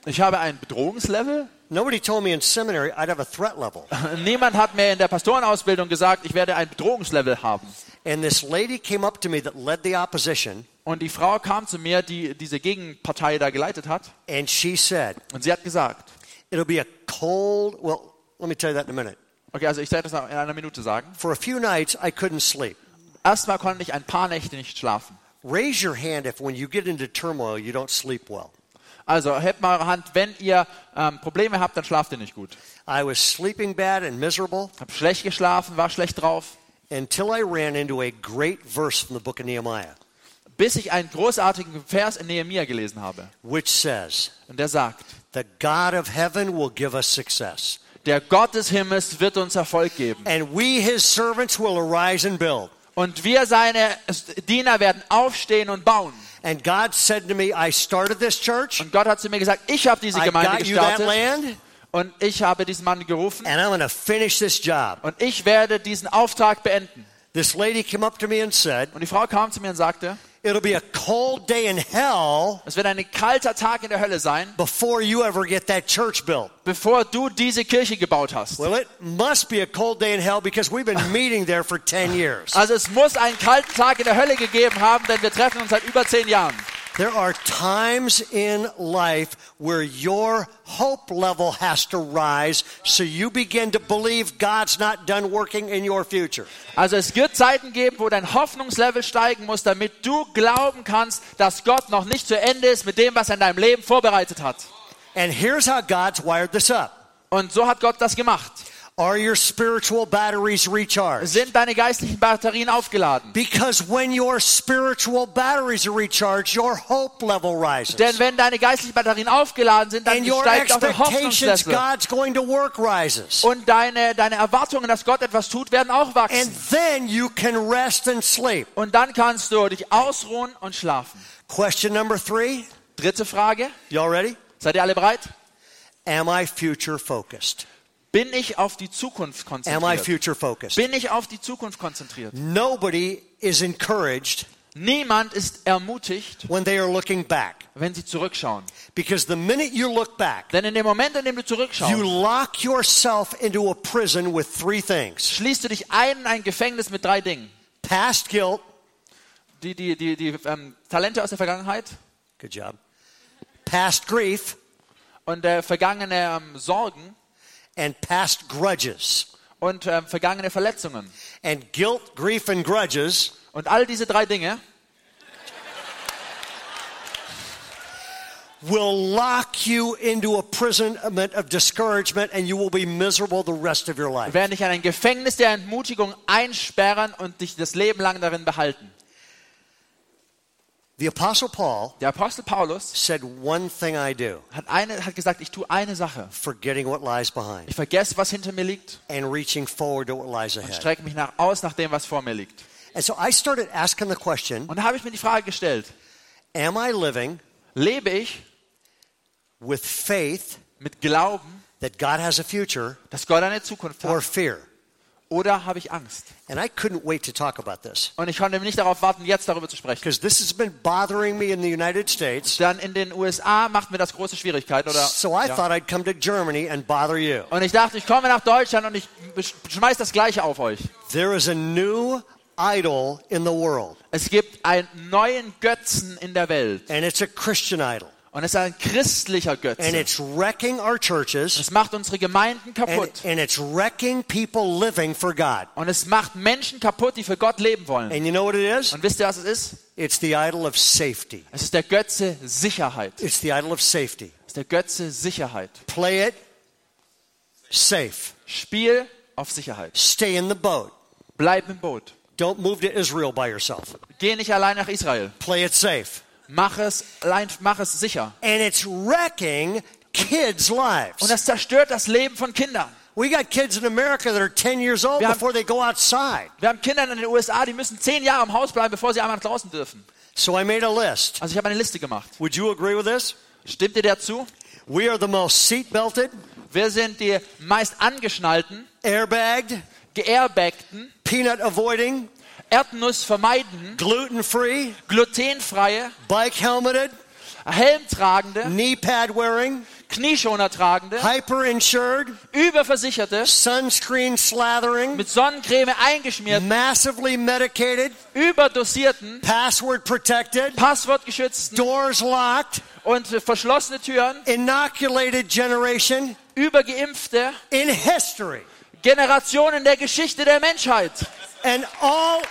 C: Ich habe ein Bedrohungslevel?
B: Nobody told me in seminary I'd have a threat level.
C: Niemand hat mir in der Pastorenausbildung gesagt, ich werde ein Bedrohungslevel haben.
B: And this lady came up to me that led the opposition,
C: Und die Frau kam zu mir, die diese Gegenpartei da geleitet hat,
B: and she said,
C: und sie hat gesagt,
B: "It'll be a cold." Well, let me tell you that in a minute.
C: okay, also ich werde das in einer Minute sagen.
B: For a few nights, I couldn't sleep.
C: Erstmal konnte ich ein paar Nächte nicht schlafen.
B: Raise your hand if, when you get into turmoil, you don't sleep well.
C: Also hebt mal eure Hand, wenn ihr ähm, Probleme habt, dann schlaft ihr nicht gut.
B: I was sleeping bad and miserable,
C: Hab schlecht geschlafen, war schlecht drauf.
B: until I ran into a great verse from the book of Nehemiah,
C: bis ich einen großartigen Vers in Nehemia gelesen habe.
B: which says,
C: Und der sagt,
B: The God of heaven will give us success,
C: der Gott des Himmels wird uns Erfolg geben.
B: and we, his servants, will arise and build.
C: Und wir, seine Diener, werden aufstehen und bauen.
B: And God said to me, I started this church,
C: Und Gott hat zu mir gesagt, ich habe diese
B: I
C: Gemeinde
B: got you that
C: gestartet
B: land,
C: und ich habe diesen Mann gerufen
B: and I'm going to finish this job.
C: und ich werde diesen Auftrag beenden.
B: This lady came up to me and said,
C: Und die Frau kam zu mir und sagte,
B: It'll be a cold day in hell
C: es wird ein kalter Tag in der Hölle sein,
B: before you ever get that church built.
C: Bevor du diese Kirche gebaut hast.
B: Well, it must be a cold day in hell because we've been meeting there for 10 years.
C: Also es muss einen kalten Tag in der Hölle gegeben haben, denn wir treffen uns seit über zehn Jahren.
B: There are times in life where your hope level has to rise so you begin to believe God's not done working in your future.
C: Also es wird Zeiten geben, wo dein Hoffnungslevel steigen muss, damit du glauben kannst, dass Gott noch nicht zu Ende ist mit dem, was er in deinem Leben vorbereitet hat.
B: And here's how God's wired this up.
C: Und so hat Gott das gemacht.
B: Are your spiritual batteries recharged?
C: Sind deine geistlichen Batterien aufgeladen?
B: Because when your spiritual batteries are recharged, your hope level rises.
C: Denn wenn deine geistlichen Batterien aufgeladen sind, dann
B: And
C: steigt auch der Hoffnungslevel.
B: God's going to work rises.
C: Und deine, deine Erwartungen, dass Gott etwas tut, werden auch
B: And
C: wachsen.
B: then you can rest and sleep.
C: Und dann kannst du dich ausruhen und schlafen.
B: Question number three.
C: Dritte Frage.
B: Y'all ready?
C: Seid ihr alle bereit?
B: Am I future focused?
C: Bin ich auf die Zukunft
B: Am I
C: konzentriert?
B: future focused?
C: Bin ich auf die Zukunft konzentriert?
B: Nobody is encouraged
C: Niemand ist ermutigt,
B: when they are looking back.
C: wenn sie zurückschauen.
B: Because the minute you look back,
C: Denn in dem Moment, in dem du
B: you
C: zurückschaust,
B: lock yourself into a prison with three things
C: schließt du dich ein in ein Gefängnis mit drei Dingen.
B: past guilt,
C: Die, die, die, die ähm, Talente aus der Vergangenheit
B: good job, past grief,
C: und äh, vergangene ähm, Sorgen
B: and past grudges.
C: und ähm, vergangene Verletzungen.
B: And guilt, grief, and grudges
C: Und all diese drei Dinge
B: will lock you into a imprisonment of discouragement and you will be miserable the rest of your life.
C: werden dich in ein Gefängnis der Entmutigung einsperren und dich das Leben lang darin behalten.
B: The Apostle Paul
C: Der Apostel Paulus
B: said, One thing I do,
C: hat, eine, hat gesagt, ich tue eine Sache.
B: forgetting what lies behind
C: Ich vergesse, was hinter mir liegt
B: and reaching forward to what lies
C: und strecke mich nach, aus nach dem, was vor mir liegt.
B: And so I started asking the question
C: Und da habe ich mir die Frage gestellt,
B: Am I living
C: lebe ich
B: with faith
C: mit Glauben,
B: that God has a future
C: dass Gott eine Zukunft hat?
B: or fear?
C: Oder habe ich Angst?
B: And I couldn't wait to talk about this
C: Und ich konnte nicht darauf warten, jetzt darüber zu sprechen.
B: because this has been bothering me in the United States.
C: Dann in den USA macht mir das große Schwierigkeiten. Oder,
B: So I
C: ja.
B: thought I'd come to Germany and bother you.
C: Und ich dachte, ich komme nach Deutschland und ich schmeiß das Gleiche auf euch.
B: There is a new idol in the world,
C: Es gibt einen neuen Götzen in der Welt.
B: and it's a Christian idol.
C: Und es ist ein christlicher
B: And
C: Götze.
B: it's wrecking our churches,
C: Es macht unsere Gemeinden
B: and,
C: kaputt.
B: and it's wrecking people living for God.
C: Und es macht Menschen kaputt, die für Gott leben wollen.
B: And you know what it is?
C: Und wisst ihr, was es ist?
B: It's the idol of safety.
C: Es ist der Götze Sicherheit.
B: It's the idol of safety.
C: Es ist der Götze Sicherheit.
B: Play it safe.
C: Spiel auf Sicherheit.
B: Stay in the boat.
C: Bleib im Boot.
B: Don't move to Israel by yourself.
C: Geh nicht allein nach Israel.
B: Play it safe.
C: Mach es, mach es sicher.
B: And it's wrecking kids'
C: Und
B: lives.
C: das zerstört das Leben von Kindern.
B: We got kids in America that are 10 years old
C: haben-
B: before they go outside.
C: Wir haben Kinder in den USA, die müssen zehn Jahre im Haus bleiben, bevor sie einmal draußen dürfen.
B: So I made a list.
C: Also ich habe eine Liste gemacht.
B: Would you agree with this?
C: Stimmt ihr dazu?
B: We are the most seatbelted,
C: Wir sind die meist angeschnallten,
B: airbagged,
C: geairbagten,
B: peanut avoiding,
C: Erdnuss vermeidenden,
B: gluten free,
C: glutenfreie,
B: bike helmeted,
C: Helmtragende,
B: knee pad wearing,
C: Knieschoner tragende,
B: hyper insured,
C: Überversicherte,
B: sunscreen slathering,
C: mit Sonnencreme eingeschmiert,
B: massively medicated,
C: überdosierten,
B: password protected,
C: passwortgeschützten
B: doors locked,
C: und verschlossene Türen,
B: inoculated generation
C: übergeimpfte
B: in history.
C: Generationen der Geschichte der Menschheit.
B: And all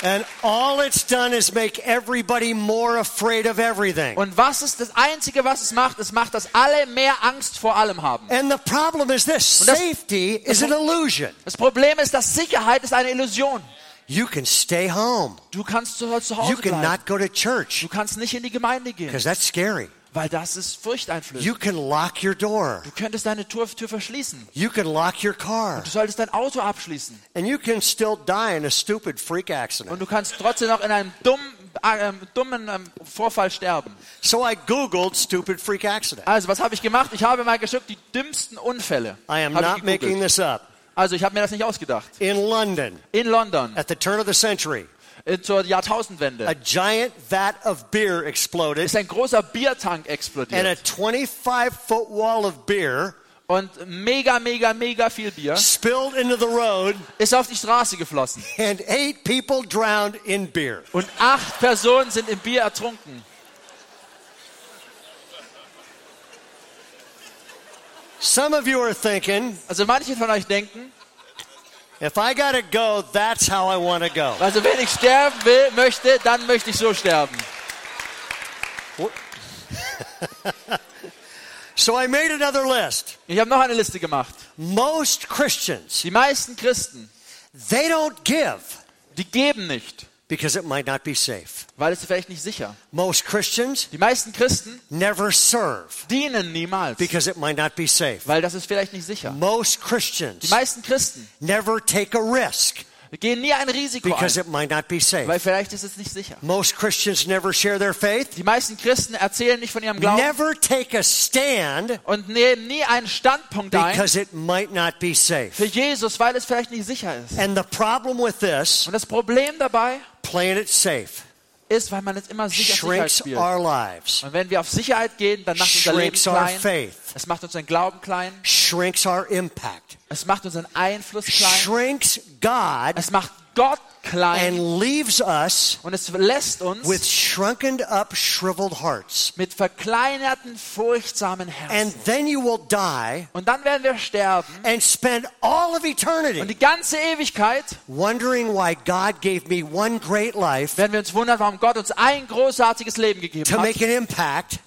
B: And all it's done is make everybody more afraid of everything.
C: Und was ist das Einzige, was es macht? Es macht, dass alle mehr Angst vor allem haben.
B: And the problem is this
C: das-
B: safety is an illusion.
C: Das Problem ist, dass Sicherheit ist eine Illusion.
B: You can stay home,
C: Du kannst zu
B: you
C: Hause
B: can
C: bleiben.
B: not go to church
C: Du kannst nicht in die Gemeinde gehen,
B: because that's scary.
C: Weil das ist furchteinflößend.
B: You can lock your door,
C: Du könntest deine Tür, Tür verschließen.
B: you can lock your car,
C: Du solltest dein Auto abschließen.
B: and you can still die in a stupid freak
C: Und
B: accident.
C: du kannst trotzdem noch in einem dummen, äh, dummen ähm, Vorfall sterben.
B: So I Googled stupid freak accident.
C: Also, was habe ich gemacht? Ich habe mal geguckt, die dümmsten Unfälle.
B: I am not making this up.
C: Also, ich habe mir das nicht ausgedacht.
B: In London,
C: In London,
B: at the turn of the century,
C: äh, zur
B: a
C: Jahrtausendwende,
B: giant vat of beer exploded,
C: ist ein großer Biertank
B: and a
C: explodiert.
B: 25 foot wall of beer
C: Und mega, mega, mega viel Bier
B: spilled into the road,
C: ist auf die Straße geflossen.
B: and eight people drowned in beer.
C: Und acht Personen sind im Bier ertrunken.
B: Some of you are thinking,
C: Also manche von euch denken,
B: if I gotta go, that's how I want to go.
C: also wenn ich sterben will, möchte, dann möchte ich so sterben.
B: So I made another list.
C: Ich habe noch eine Liste gemacht.
B: Most Christians,
C: Die meisten Christen,
B: they don't give
C: die geben nicht,
B: because it might not be safe.
C: weil es vielleicht nicht sicher.
B: Most Christians
C: Die meisten Christen
B: never serve
C: dienen niemals,
B: because it might not be safe.
C: weil das ist vielleicht nicht sicher.
B: Most Christians Die
C: meisten Christen
B: never take a risk
C: gehen nie ein Risiko
B: because
C: ein,
B: it might not be
C: weil
B: safe.
C: vielleicht ist es nicht sicher.
B: Most Christians never share their faith,
C: Die meisten Christen erzählen nicht von ihrem Glauben
B: never take a stand
C: und nehmen nie einen Standpunkt ein
B: because it might not be
C: für
B: safe.
C: Jesus, weil es vielleicht nicht sicher ist.
B: And the problem with this,
C: Und das Problem dabei
B: playing it safe,
C: ist, weil man jetzt immer sicher
B: shrinks
C: spielt.
B: our lives,
C: Und wenn wir auf Sicherheit gehen, dann macht unser Leben klein. Es macht unseren Glauben klein.
B: shrinks our impact,
C: Es macht unseren Einfluss klein.
B: shrinks God,
C: Es macht Gott klein.
B: and leaves us
C: Und es lässt uns
B: with shrunken up, shriveled hearts.
C: mit verkleinerten, furchtsamen
B: And
C: Herzen.
B: then you will die
C: Und dann werden wir sterben.
B: and spend all of
C: Und
B: eternity
C: die ganze Ewigkeit
B: wondering why God gave me one great life
C: werden wir uns wundern, warum Gott uns ein großartiges Leben gegeben
B: to make
C: hat,
B: an impact,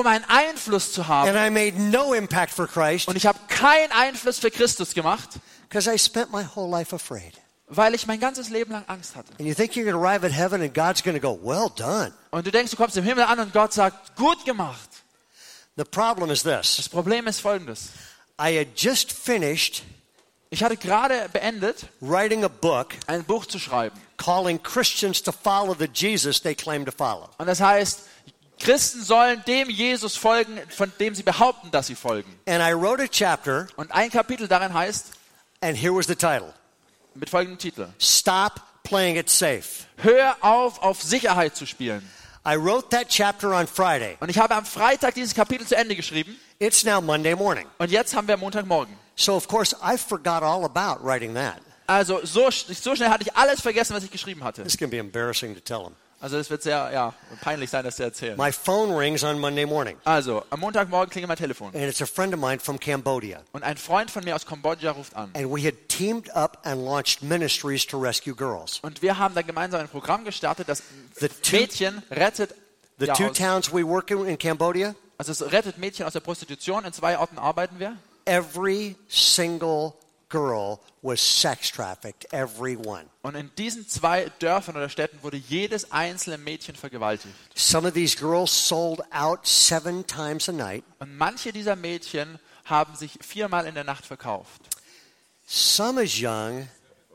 C: um einen Einfluss zu haben.
B: and I made no impact for Christ
C: Und ich habe keinen Einfluss für Christus gemacht,
B: because I spent my whole life afraid.
C: weil ich mein ganzes Leben lang Angst hatte.
B: And you think you're going to arrive at heaven and God's going to go, well done.
C: Und du denkst, du kommst im Himmel an und Gott sagt, gut gemacht.
B: The problem is this
C: Das Problem ist folgendes.
B: I had just finished
C: Ich hatte gerade beendet,
B: writing a book
C: ein Buch zu schreiben.
B: calling Christians to follow the Jesus they claim to follow.
C: Und das heißt, Christen sollen dem Jesus folgen, von dem sie behaupten, dass sie folgen.
B: And I wrote a chapter,
C: Und ein Kapitel darin heißt,
B: and here was the title
C: mit folgendem Titel,
B: Stop Playing It Safe.
C: Hör auf, auf Sicherheit zu spielen.
B: I wrote that chapter on Friday.
C: Und ich habe am Freitag dieses Kapitel zu Ende geschrieben.
B: It's now Monday morning.
C: Und jetzt haben wir Montagmorgen.
B: So, of course, I forgot all about writing that.
C: Also so, so schnell hatte ich alles vergessen, was ich geschrieben hatte.
B: This to be embarrassing to tell them.
C: Also es wird sehr ja, peinlich sein, das zu erzählen.
B: My phone rings on Monday morning,
C: Also am Montagmorgen klingelt mein Telefon.
B: and it's a friend of mine from Cambodia.
C: Und ein Freund von mir aus Kambodscha ruft an.
B: And we had teamed up and launched ministries to rescue girls.
C: Und wir haben da gemeinsam ein Programm gestartet, das
B: The two-
C: Mädchen rettet,
B: The
C: ja,
B: two
C: aus,
B: towns we work in in Cambodia,
C: also es rettet Mädchen aus der Prostitution. In zwei Orten arbeiten wir.
B: every single girl was sex trafficked, every one.
C: Und in diesen zwei Dörfern oder Städten wurde jedes einzelne Mädchen vergewaltigt.
B: Some of these girls sold out seven times a night.
C: Und manche dieser Mädchen haben sich viermal in der Nacht verkauft.
B: Some as young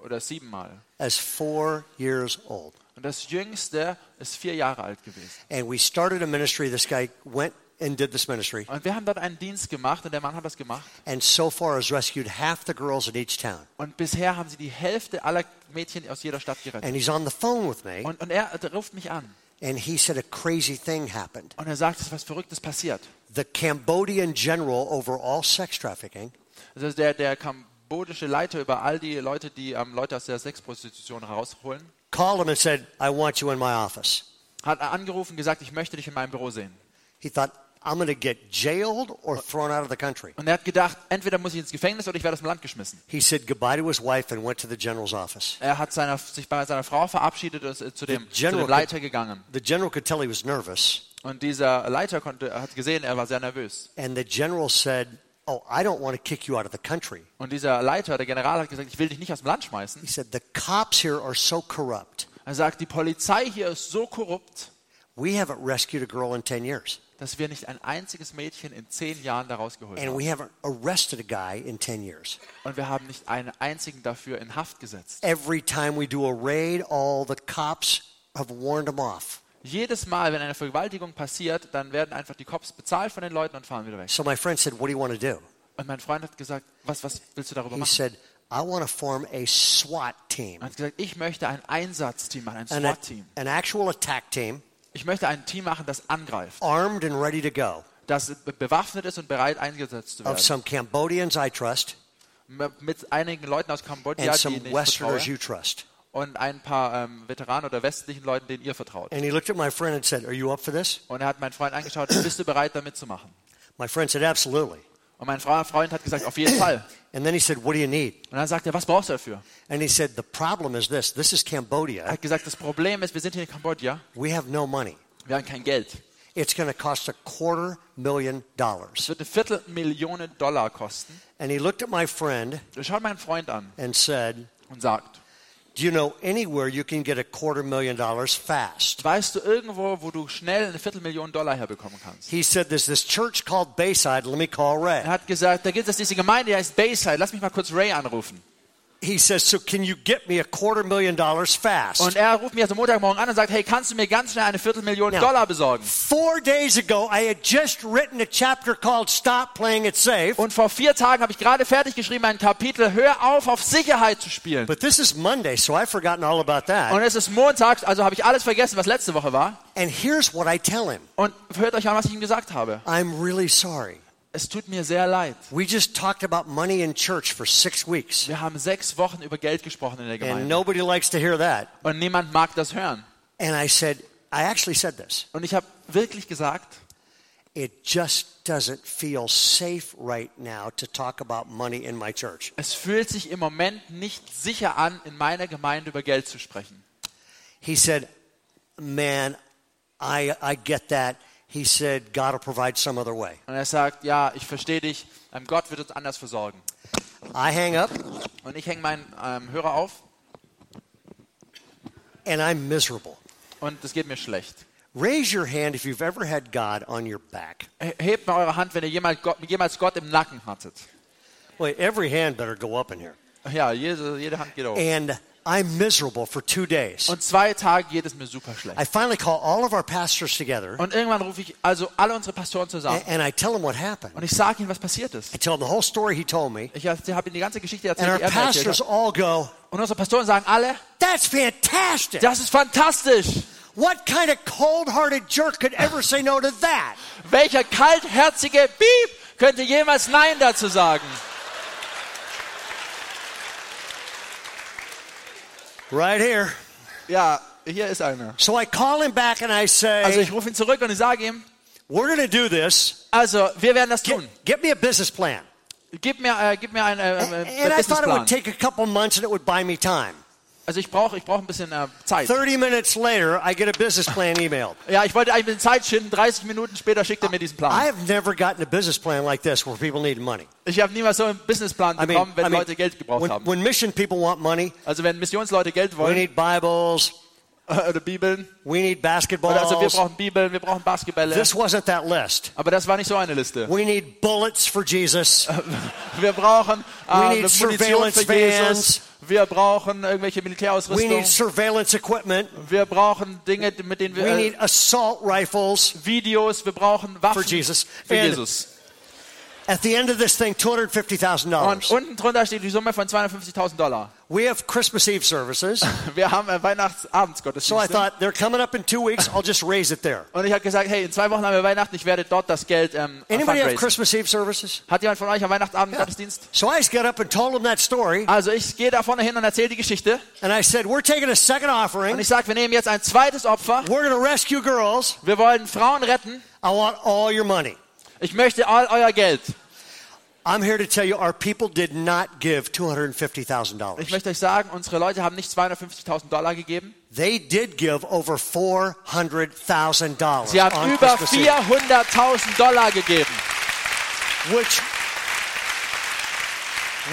C: Oder siebenmal.
B: as four years old.
C: Und das Jüngste ist vier Jahre alt gewesen.
B: And we started a ministry. This guy went and did this ministry,
C: Und wir haben dort einen Dienst gemacht und der Mann hat das gemacht.
B: and so far has rescued half the girls in each town.
C: Und bisher haben sie die Hälfte aller Mädchen aus jeder Stadt gerettet.
B: And he's on the phone with me,
C: Und, und er ruft mich an
B: and he said a crazy thing happened.
C: und er sagt, es ist was Verrücktes passiert.
B: The Cambodian general over all sex trafficking
C: Also der, der kambodische Leiter über all die Leute, die ähm, Leute aus der Sexprostitution herausholen,
B: called him and said, I want you in my office.
C: hat angerufen und gesagt, ich möchte dich in meinem Büro sehen.
B: He thought, I'm going to get jailed or thrown out of the country.
C: Und er hat gedacht, entweder muss ich ins Gefängnis oder ich werde aus dem Land geschmissen.
B: He said goodbye to his wife and went to the general's office.
C: Er hat seiner, sich bei seiner Frau verabschiedet und ist zu dem, zu dem Leiter gegangen.
B: The general could tell he was nervous.
C: Und dieser Leiter konnte, hat gesehen, er war sehr nervös.
B: And the general said, Oh, I don't want to kick you out of the country.
C: Und dieser Leiter, der General, hat gesagt, ich will dich nicht aus dem Land schmeißen.
B: He said, The cops here are so corrupt.
C: Er sagt, die Polizei hier ist so korrupt,
B: We haven't rescued a girl in 10 years.
C: Dass wir nicht ein einziges Mädchen in zehn Jahren da rausgeholt
B: And
C: haben.
B: we haven't arrested a guy in 10 years.
C: Und wir haben nicht einen einzigen dafür in Haft gesetzt.
B: Every time we do a raid, all the cops have warned him off.
C: Jedes Mal, wenn eine Vergewaltigung passiert, dann werden einfach die Cops bezahlt von den Leuten und fahren wieder weg.
B: So my friend said, What do you want to do?
C: Und mein Freund hat gesagt, was, was willst du darüber
B: He
C: machen?
B: said, I want to form a SWAT team,
C: Er hat gesagt, ich möchte ein Einsatzteam ein
B: an,
C: SWAT-Team.
B: an actual attack team,
C: Ich möchte ein Team machen, das angreift,
B: armed and ready to go,
C: das be- bewaffnet ist und bereit eingesetzt zu
B: of
C: werden.
B: some Cambodians I trust
C: Mit einigen Leuten aus Kambodscha,
B: and
C: die
B: some
C: ich
B: Westerners
C: vertraue,
B: you trust.
C: und ein paar ähm, Veteranen oder westlichen Leuten, denen ihr vertraut.
B: And he looked at my friend and said, Are you up for this?
C: Und er hat meinen Freund angeschaut, bist du bereit, da mitzumachen?
B: My friend said, Absolutely.
C: Und mein Freund hat gesagt, auf jeden Fall.
B: And then he said, What do you need?
C: Und dann sagt er, was brauchst du dafür?
B: And he said, The problem is this this is
C: Er
B: Cambodia.
C: hat gesagt, das Problem ist, wir sind hier in Kambodscha,
B: We have no money.
C: wir haben kein Geld.
B: It's going to cost a quarter million
C: Es
B: dollars.
C: wird eine Viertelmillion Dollar kosten.
B: And he looked at my friend
C: Er schaut meinen Freund an
B: and said,
C: und sagt,
B: Do you know anywhere you can get a quarter million dollars fast?
C: weißt du irgendwo, wo du schnell eine Viertelmillion Dollar herbekommen kannst?
B: He said, There's this church called Bayside. Let me call Ray.
C: Er hat gesagt, da gibt es diese Gemeinde, die heißt Bayside. Lass mich mal kurz Ray anrufen.
B: He says, So can you get me a quarter million dollars fast?
C: Und er ruft mich also Montagmorgen an und sagt, hey, kannst du mir ganz schnell eine Viertelmillion
B: Ja.
C: Dollar besorgen?
B: Four days ago, I had just written a chapter called Stop Playing It Safe.
C: Und vor vier Tagen habe ich gerade fertig geschrieben, ein Kapitel, hör auf, auf Sicherheit zu spielen.
B: But this is Monday, so I've forgotten all about that.
C: Und es ist Montag, also habe ich alles vergessen, was letzte Woche war.
B: And here's what I tell him
C: Und hört euch an, was ich ihm gesagt habe.
B: I'm really sorry.
C: Es tut mir sehr leid.
B: We just talked about money in church for six weeks,
C: Wir haben sechs Wochen über Geld gesprochen in der
B: and
C: Gemeinde.
B: nobody likes to hear that.
C: Und niemand mag das hören.
B: And I said, I actually said this.
C: Und ich habe wirklich gesagt,
B: It just doesn't feel safe right now to talk about money in my church.
C: es fühlt sich im Moment nicht sicher an, in meiner Gemeinde über Geld zu sprechen.
B: He said, Man, I, I get that. He said, God will provide some other way.
C: Und er sagt, ja, ich verstehe dich, ähm, Gott wird uns anders versorgen.
B: I hang up,
C: Und ich hänge meinen ähm, Hörer auf
B: and I'm miserable.
C: und es geht mir schlecht.
B: Raise your hand if you've ever had God on your back.
C: He- Hebt mal eure Hand, wenn ihr jemals Gott, jemals Gott im Nacken hattet.
B: Wait, every hand better go up in here.
C: Ja, jede, jede Hand geht hoch.
B: And I'm miserable for two days.
C: Und zwei Tage geht es mir super schlecht.
B: I finally call all of our pastors together,
C: Und irgendwann rufe ich also alle unsere Pastoren zusammen.
B: and, and I tell them what happened.
C: Und ich sage ihnen, was passiert ist.
B: I tell them the whole story he told me,
C: Ich habe ihnen die ganze Geschichte
B: and
C: erzählt,
B: our
C: die er mir erzählt
B: pastors
C: hat.
B: all go,
C: Und unsere Pastoren sagen alle,
B: That's fantastic.
C: das ist fantastisch.
B: What kind of cold hearted jerk could ever say no to that?
C: Welcher kaltherzige Piep könnte jemals Nein dazu sagen?
B: Right here.
C: Ja, hier ist einer.
B: So I call him back and I say,
C: Also ich rufe ihn zurück und ich sage ihm,
B: We're going to do this.
C: also wir werden das tun.
B: get me a business plan.
C: Gib mir, äh, gib mir einen äh,
B: And,
C: äh,
B: and I thought it would take a couple months and it would buy me time.
C: Also ich brauche ich brauch ein bisschen äh, Zeit.
B: 30 minutes later, I get a business plan emailed.
C: Ja, ich wollte eigentlich Zeit schinden. 30 Minuten später schickt er mir diesen
B: I have never gotten a business plan like this where people need money.
C: Ich habe niemals so einen Businessplan
B: I mean,
C: bekommen, wenn
B: I mean,
C: Leute Geld gebraucht
B: when,
C: haben.
B: when mission people want money,
C: Also wenn Missionsleute Geld
B: we need Bibles,
C: oder Bibeln,
B: we need
C: oder also wir
B: basketballs.
C: brauchen Bibeln, wir brauchen Basketbälle.
B: This wasn't that list.
C: Aber das war nicht so eine Liste.
B: We need bullets for Jesus.
C: Wir brauchen
B: We
C: äh,
B: need surveillance
C: für Jesus.
B: vans.
C: Wir brauchen irgendwelche
B: We
C: Militärausrüstung.
B: need surveillance equipment.
C: Wir brauchen Dinge, mit denen wir
B: We
C: äh,
B: need assault rifles
C: Videos. Wir brauchen Waffen
B: for Jesus.
C: für
B: And,
C: Jesus.
B: At the end of this thing,
C: Und
B: $250,000.
C: unten drunter steht die Summe von 250.000 Dollar.
B: We have Christmas Eve services.
C: Wir haben äh,
B: So I thought, they're coming up in two weeks. I'll just raise it there.
C: Und ich habe gesagt, hey, in zwei Wochen haben wir Weihnachten, ich werde dort das Geld ähm,
B: Anybody have. Christmas Eve services?
C: Hat jemand von euch am Weihnachtsabendgottesdienst?
B: So I just got up and told them that story.
C: Also ich gehe da vorne hin und erzähle die Geschichte.
B: And I said, we're taking a second offering.
C: Und ich sage, wir nehmen jetzt ein zweites Opfer.
B: We're going to rescue girls.
C: Wir wollen Frauen retten.
B: I want all your money.
C: Ich möchte all euer Geld.
B: I'm here to tell you our people did not give $250,000.
C: Ich möchte euch sagen, unsere Leute haben nicht 250.000 Dollar gegeben.
B: They did give over $400,000
C: Sie haben über
B: Christmas Eve,
C: 400.000 Dollar gegeben.
B: which,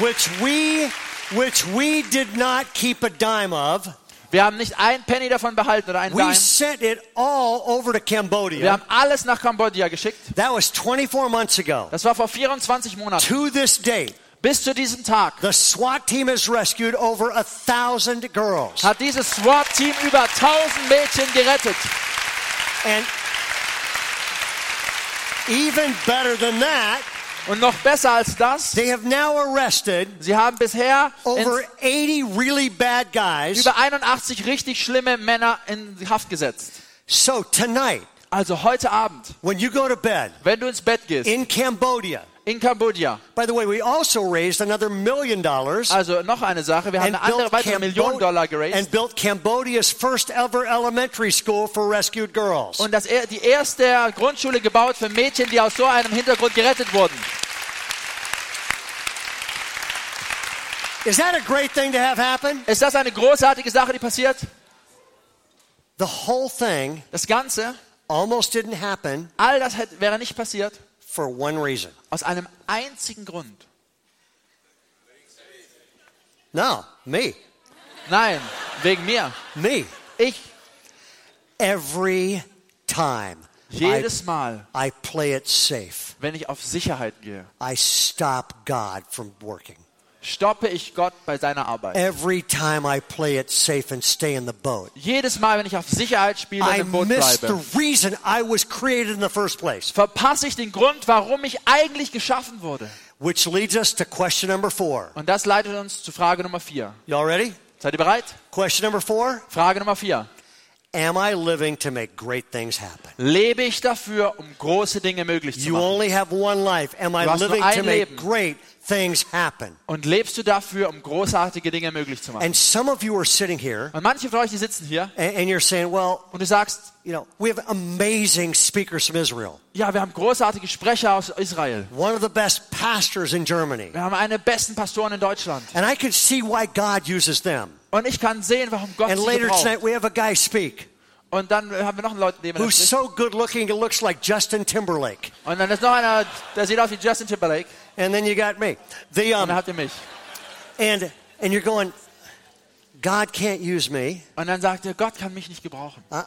B: which we, which we did not keep a dime of.
C: Wir haben nicht ein Penny davon behalten oder ein
B: We
C: Dime.
B: sent it all over to
C: Wir
B: Cambodia.
C: haben alles nach Kambodscha geschickt.
B: That was 24 months ago.
C: Das war vor 24 Monaten.
B: To this day,
C: Bis zu diesem Tag
B: the SWAT team has rescued over a thousand girls.
C: hat dieses SWAT-Team über 1000 Mädchen gerettet.
B: And even better than that,
C: Und noch besser als das,
B: they have now arrested
C: sie haben bisher
B: over
C: ins,
B: 80 really bad guys.
C: über 81 richtig schlimme Männer in Haft gesetzt.
B: So tonight,
C: Also heute Abend,
B: when you go to bed
C: wenn du ins Bett gehst,
B: in Cambodia,
C: in Kambodscha,
B: by the way, we also raised another million dollars
C: also noch eine Sache, wir haben
B: and
C: eine andere weitere Million
B: Cambo-
C: Dollar
B: and
C: geraced.
B: built Cambodia's first ever elementary school for rescued girls.
C: Und das, die erste Grundschule gebaut für Mädchen, die aus so einem Hintergrund gerettet wurden.
B: Is that a great thing to have happen?
C: Ist das eine großartige Sache, die passiert?
B: The whole thing
C: Das Ganze,
B: almost didn't happen
C: all das hätte, wäre nicht passiert
B: for one reason.
C: aus einem einzigen Grund.
B: No, me.
C: Nein, wegen mir.
B: Me.
C: Ich,
B: Every time I,
C: jedes Mal,
B: I play it safe,
C: wenn ich auf Sicherheit gehe,
B: I stop God from working.
C: Stoppe ich Gott bei seiner Arbeit.
B: Every time I play it safe and stay in the boat,
C: Jedes Mal, wenn ich auf Sicherheit spiele und im Boot
B: miss the
C: bleibe,
B: reason I was created in the first place.
C: verpasse ich den Grund, warum ich eigentlich geschaffen wurde.
B: Which leads us to question number four.
C: Und das leitet uns zu Frage Nummer vier.
B: Y'all ready?
C: Seid ihr bereit?
B: Question number four
C: Frage Nummer vier.
B: Am I living to make great things happen?
C: Lebe ich dafür, um große Dinge möglich zu
B: You
C: machen?
B: only have one life. Am I living to make
C: Leben.
B: great things happen?
C: Und lebst du dafür, um großartige Dinge möglich zu machen?
B: And some of you are sitting here
C: Und manche von euch, die sitzen hier
B: and, and you're saying, well,
C: und du sagst,
B: you know, we have amazing speakers from Israel.
C: ja, wir haben großartige Sprecher aus Israel.
B: One of the best pastors in Germany.
C: Wir haben eine der besten Pastoren in Deutschland.
B: And I can see why God uses them.
C: Und ich kann sehen, warum Gott
B: And
C: sie
B: later
C: gebraucht.
B: tonight, we have a guy speak
C: Und dann haben wir noch einen Leuten,
B: who's so good looking, it looks like Justin Timberlake.
C: Und dann ist noch einer, der sieht aus wie Justin Timberlake.
B: And then you got me. The, um,
C: dann habt ihr mich.
B: and, and you're going, God can't use me.
C: Und dann sagt er, Gott kann mich nicht gebrauchen.
B: I,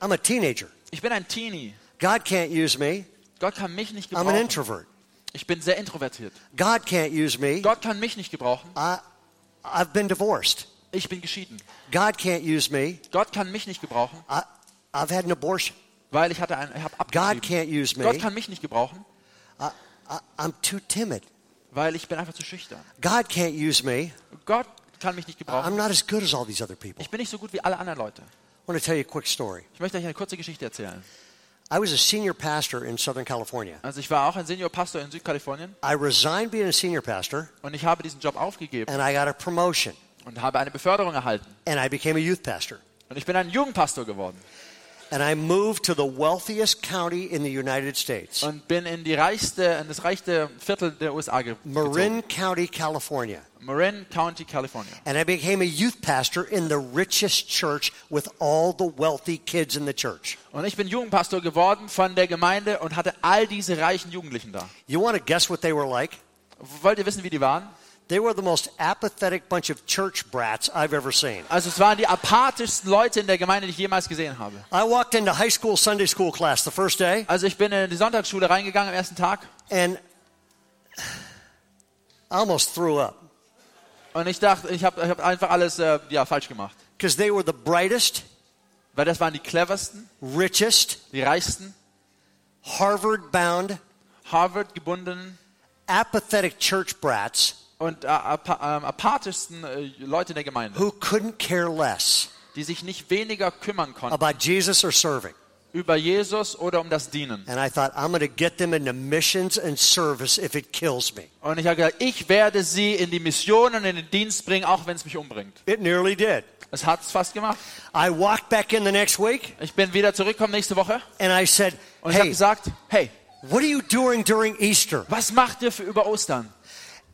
B: I'm a teenager.
C: Ich bin ein Teenie.
B: God can't use me.
C: Gott kann mich nicht gebrauchen.
B: I'm an introvert.
C: Ich bin sehr introvertiert.
B: God can't use me.
C: Gott kann mich nicht gebrauchen.
B: I, I've been divorced.
C: Ich bin geschieden.
B: God can't use me.
C: Gott kann mich nicht gebrauchen,
B: I, I've had an abortion.
C: weil ich hatte ein, ich habe
B: God can't use me.
C: Gott kann mich nicht gebrauchen,
B: I, I'm too timid.
C: weil ich bin einfach zu schüchtern.
B: God can't use me.
C: Gott kann mich nicht
B: I'm
C: gebrauchen.
B: not as good as all these other people.
C: Ich bin nicht so gut wie alle anderen Leute.
B: I want to tell you a quick story.
C: Ich möchte euch eine kurze Geschichte erzählen.
B: I was a senior pastor in Southern California.
C: Also ich war auch ein Seniorpastor in Südkalifornien
B: I resigned being a senior pastor
C: und ich habe diesen Job aufgegeben
B: and I got a promotion
C: und habe eine Beförderung erhalten.
B: and I became a youth pastor.
C: Und ich bin ein Jugendpastor geworden
B: And I moved to the wealthiest county in the United States,
C: und bin in die reichste, in das reichste Viertel der USA ge gezogen.
B: Marin County, California.
C: Marin County, California.
B: And I became a youth pastor in the richest church with all the wealthy kids in the church.
C: Und ich bin Jugendpastor geworden von der Gemeinde und hatte all diese reichen Jugendlichen da.
B: You want to guess what they were like?
C: Wollt ihr wissen, wie die waren?
B: They were the most apathetic bunch of church brats I've ever seen.
C: Also es waren die apathischsten Leute in der Gemeinde, die ich jemals gesehen habe.
B: I walked into high school Sunday school class the first day,
C: Also ich bin in die Sonntagsschule reingegangen am ersten Tag
B: and I almost threw up
C: und ich dachte, ich habe ich hab einfach alles äh, ja, falsch gemacht.
B: because they were the brightest,
C: Weil das waren die cleversten,
B: richest,
C: die reichsten,
B: Harvard bound,
C: Harvard gebundenen,
B: apathetic church brats
C: und äh, ähm, apathischsten äh, Leute in der Gemeinde,
B: who couldn't care less
C: die sich nicht weniger kümmern konnten
B: about Jesus or serving.
C: über Jesus oder um das Dienen.
B: And I thought, I'm going to get them into missions and service if it kills me.
C: Und ich habe gesagt, ich werde sie in die Mission und in den Dienst bringen, auch wenn es mich umbringt.
B: It nearly did.
C: Es hat es fast gemacht.
B: I walked back in the next week
C: Ich bin wieder zurückgekommen nächste Woche
B: and I said,
C: und ich habe
B: Hey,
C: gesagt, hey,
B: what are you doing during Easter?
C: was macht ihr für über Ostern?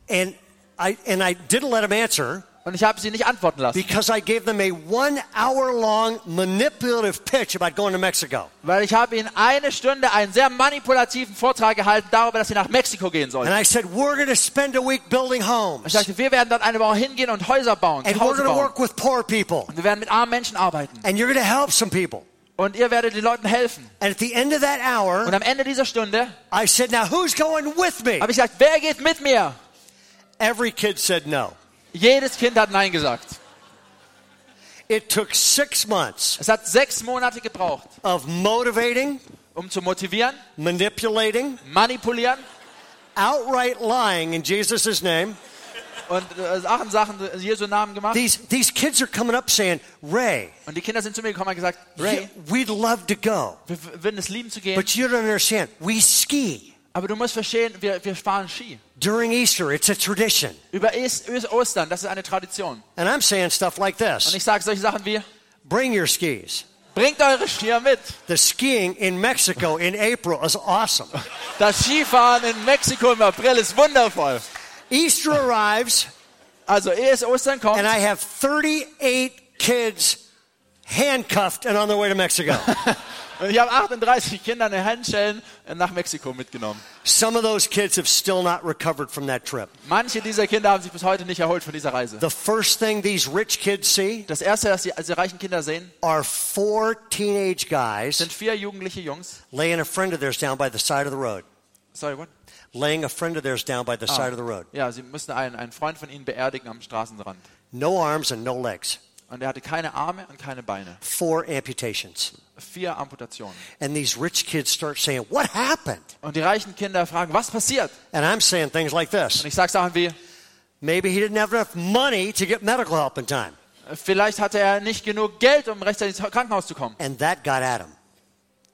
B: And I, and I didn't let them answer
C: Und ich habe sie nicht antworten lassen,
B: because I gave them a one hour long manipulative pitch about going to Mexico.
C: weil ich habe ihnen eine Stunde einen sehr manipulativen Vortrag gehalten darüber, dass sie nach Mexiko gehen sollen.
B: And I said, We're going to spend a week building
C: Ich
B: homes
C: sagte, wir werden dort eine Woche hingehen und Häuser bauen,
B: and we're going to work with poor people
C: Und wir werden mit armen Menschen arbeiten.
B: and you're going to help some people.
C: Und ihr werdet den Leuten helfen.
B: Hour,
C: Und am Ende dieser Stunde
B: I said, Now who's going with me?
C: habe ich gesagt, wer geht mit mir?
B: Every kid said no.
C: Jedes Kind hat Nein gesagt.
B: It took six months
C: Es hat sechs Monate gebraucht,
B: of motivating,
C: um zu motivieren,
B: manipulating,
C: manipulieren
B: outright lying in Jesus' name.
C: und äh, Sachen, Sachen in Jesu Namen gemacht.
B: These, these kids are coming up saying, Ray,
C: Und die Kinder sind zu mir gekommen und gesagt, Ray,
B: yeah, we'd love to go,
C: wir würden es lieben zu gehen,
B: but you don't understand. We ski
C: aber du musst verstehen, wir, wir fahren Ski.
B: during Easter. It's a tradition.
C: Über Ostern, das ist eine Tradition.
B: And I'm saying stuff like this.
C: Und ich sage solche Sachen wie,
B: Bring your skis.
C: bringt eure Skier mit.
B: The skiing in Mexico in April is awesome.
C: Das Skifahren in Mexiko im April ist wundervoll.
B: Easter arrives,
C: Also ehe es Ostern kommt,
B: and I have 38 kids handcuffed and on their way to Mexico.
C: und ich habe 38 Kinder in den Handschellen nach Mexiko mitgenommen.
B: Some of those kids have still not recovered from that trip.
C: Manche dieser Kinder haben sich bis heute nicht erholt von dieser Reise.
B: The first thing these rich kids see
C: Das erste, was die, also die reichen Kinder sehen,
B: are four teenage guys
C: sind vier jugendliche Jungs.
B: laying a friend of theirs down by the side of the road.
C: Sorry, what?
B: Laying a friend of theirs down by the side of the road.
C: Ja, sie müssen einen, einen Freund von ihnen beerdigen am Straßenrand.
B: No arms and no legs.
C: Und er hatte keine Arme und keine Beine.
B: Four amputations.
C: Vier Amputationen.
B: And these rich kids start saying, What happened?
C: Und die reichen Kinder fragen, was passiert?
B: And I'm saying things like this
C: Und ich sage Sachen wie,
B: Maybe he didn't have enough money to get medical help in time.
C: vielleicht hatte er nicht genug Geld, um rechtzeitig ins Krankenhaus zu kommen.
B: And that got at him.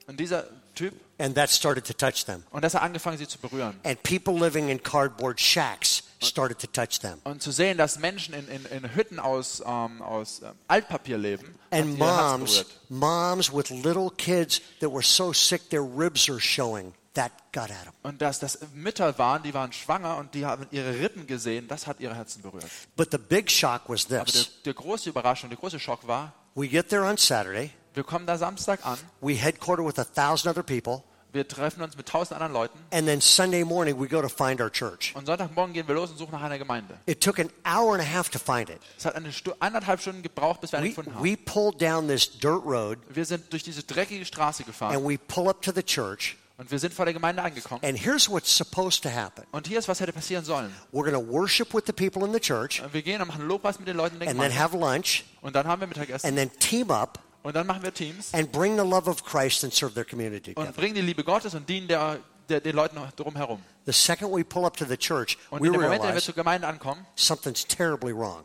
C: Und dieser Typ,
B: And that started to touch them.
C: und das hat angefangen, sie zu berühren.
B: And people living in cardboard shacks started to touch them.
C: Und zu sehen, dass Menschen in, in, in Hütten aus, ähm, aus ähm, Altpapier leben,
B: And moms, moms with little kids that were so sick their ribs are showing, that got at them.
C: Und dass das Mütter waren, die waren schwanger und die haben ihre Rippen gesehen, das hat ihre Herzen berührt.
B: But the big shock was
C: Aber der,
B: this.
C: der große Überraschung, der große Schock war,
B: We get there on Saturday.
C: wir kommen da Samstag an,
B: We headquarter with a thousand other people.
C: Wir treffen uns mit tausend anderen Leuten
B: And then Sunday morning, we go to find our church.
C: und Sonntagmorgen gehen wir los und suchen nach einer Gemeinde.
B: It took an hour and a half to find it.
C: Es hat eine Stu anderthalb Stunden gebraucht, bis wir eine
B: We,
C: gefunden haben.
B: we pulled down this dirt road
C: Wir sind durch diese dreckige Straße gefahren
B: and we pull up to the church.
C: und wir sind vor der Gemeinde angekommen.
B: And here's what's supposed to happen
C: Und hier ist, was hätte passieren sollen.
B: we're going to worship with the people in the church
C: Wir gehen und machen Lobpreis mit den Leuten in der
B: and then
C: Gemeinde.
B: have lunch
C: Und dann haben wir Mittagessen.
B: and then team up
C: Und dann machen wir Teams
B: and bring the love of Christ and serve their community
C: und
B: together.
C: bringen die Liebe Gottes und dienen der, der, den Leuten drumherum.
B: The second we pull up to the church,
C: Und
B: we
C: in dem Moment, in dem wir
B: realize
C: zur Gemeinde ankommen,
B: something's terribly wrong.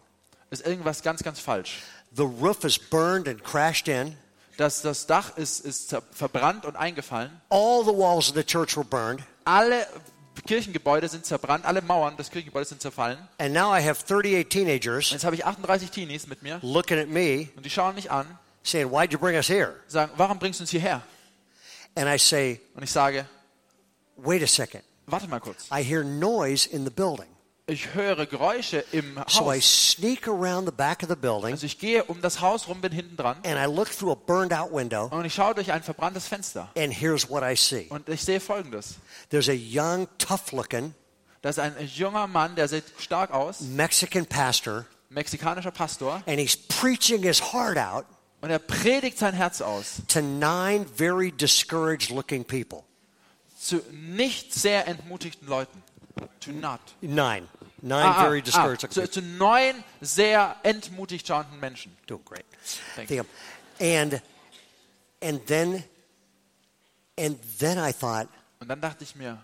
C: ist irgendwas ganz, ganz falsch.
B: The roof is burned and crashed in.
C: Das, das Dach ist, ist verbrannt und eingefallen.
B: All the walls of the church were burned.
C: Alle Kirchengebäude sind zerbrannt, alle Mauern des Kirchengebäudes sind zerfallen.
B: And now I have 38 teenagers
C: Jetzt habe ich 38 Teenies mit mir
B: looking at me
C: und die schauen mich an,
B: saying, Why'd you bring us here?
C: sagen, warum bringst du uns hierher?
B: And I say,
C: Und ich sage,
B: Wait a second.
C: warte mal kurz.
B: I hear noise in the building.
C: Ich höre Geräusche im
B: So I
C: Haus.
B: sneak around the back of the building
C: Also ich gehe um das Haus rum, bin hinten dran
B: and I look through a burned out window.
C: und ich schaue durch ein verbranntes Fenster.
B: And here's what I see
C: Und ich sehe folgendes.
B: there's a young, tough looking
C: Da ist ein junger Mann, der sieht stark aus,
B: Mexican pastor,
C: mexikanischer Pastor,
B: and he's preaching his heart out
C: und er predigt sein Herz aus
B: to nine very discouraged looking people.
C: zu nicht sehr entmutigten Leuten. To not.
B: Nine. Nine
C: Ah, ah,
B: very
C: ah,
B: discouraged looking
C: zu, zu neun sehr entmutigt schauenden Menschen.
B: Doing great.
C: Thank
B: of- And and then and then I thought,
C: Und dann dachte ich mir,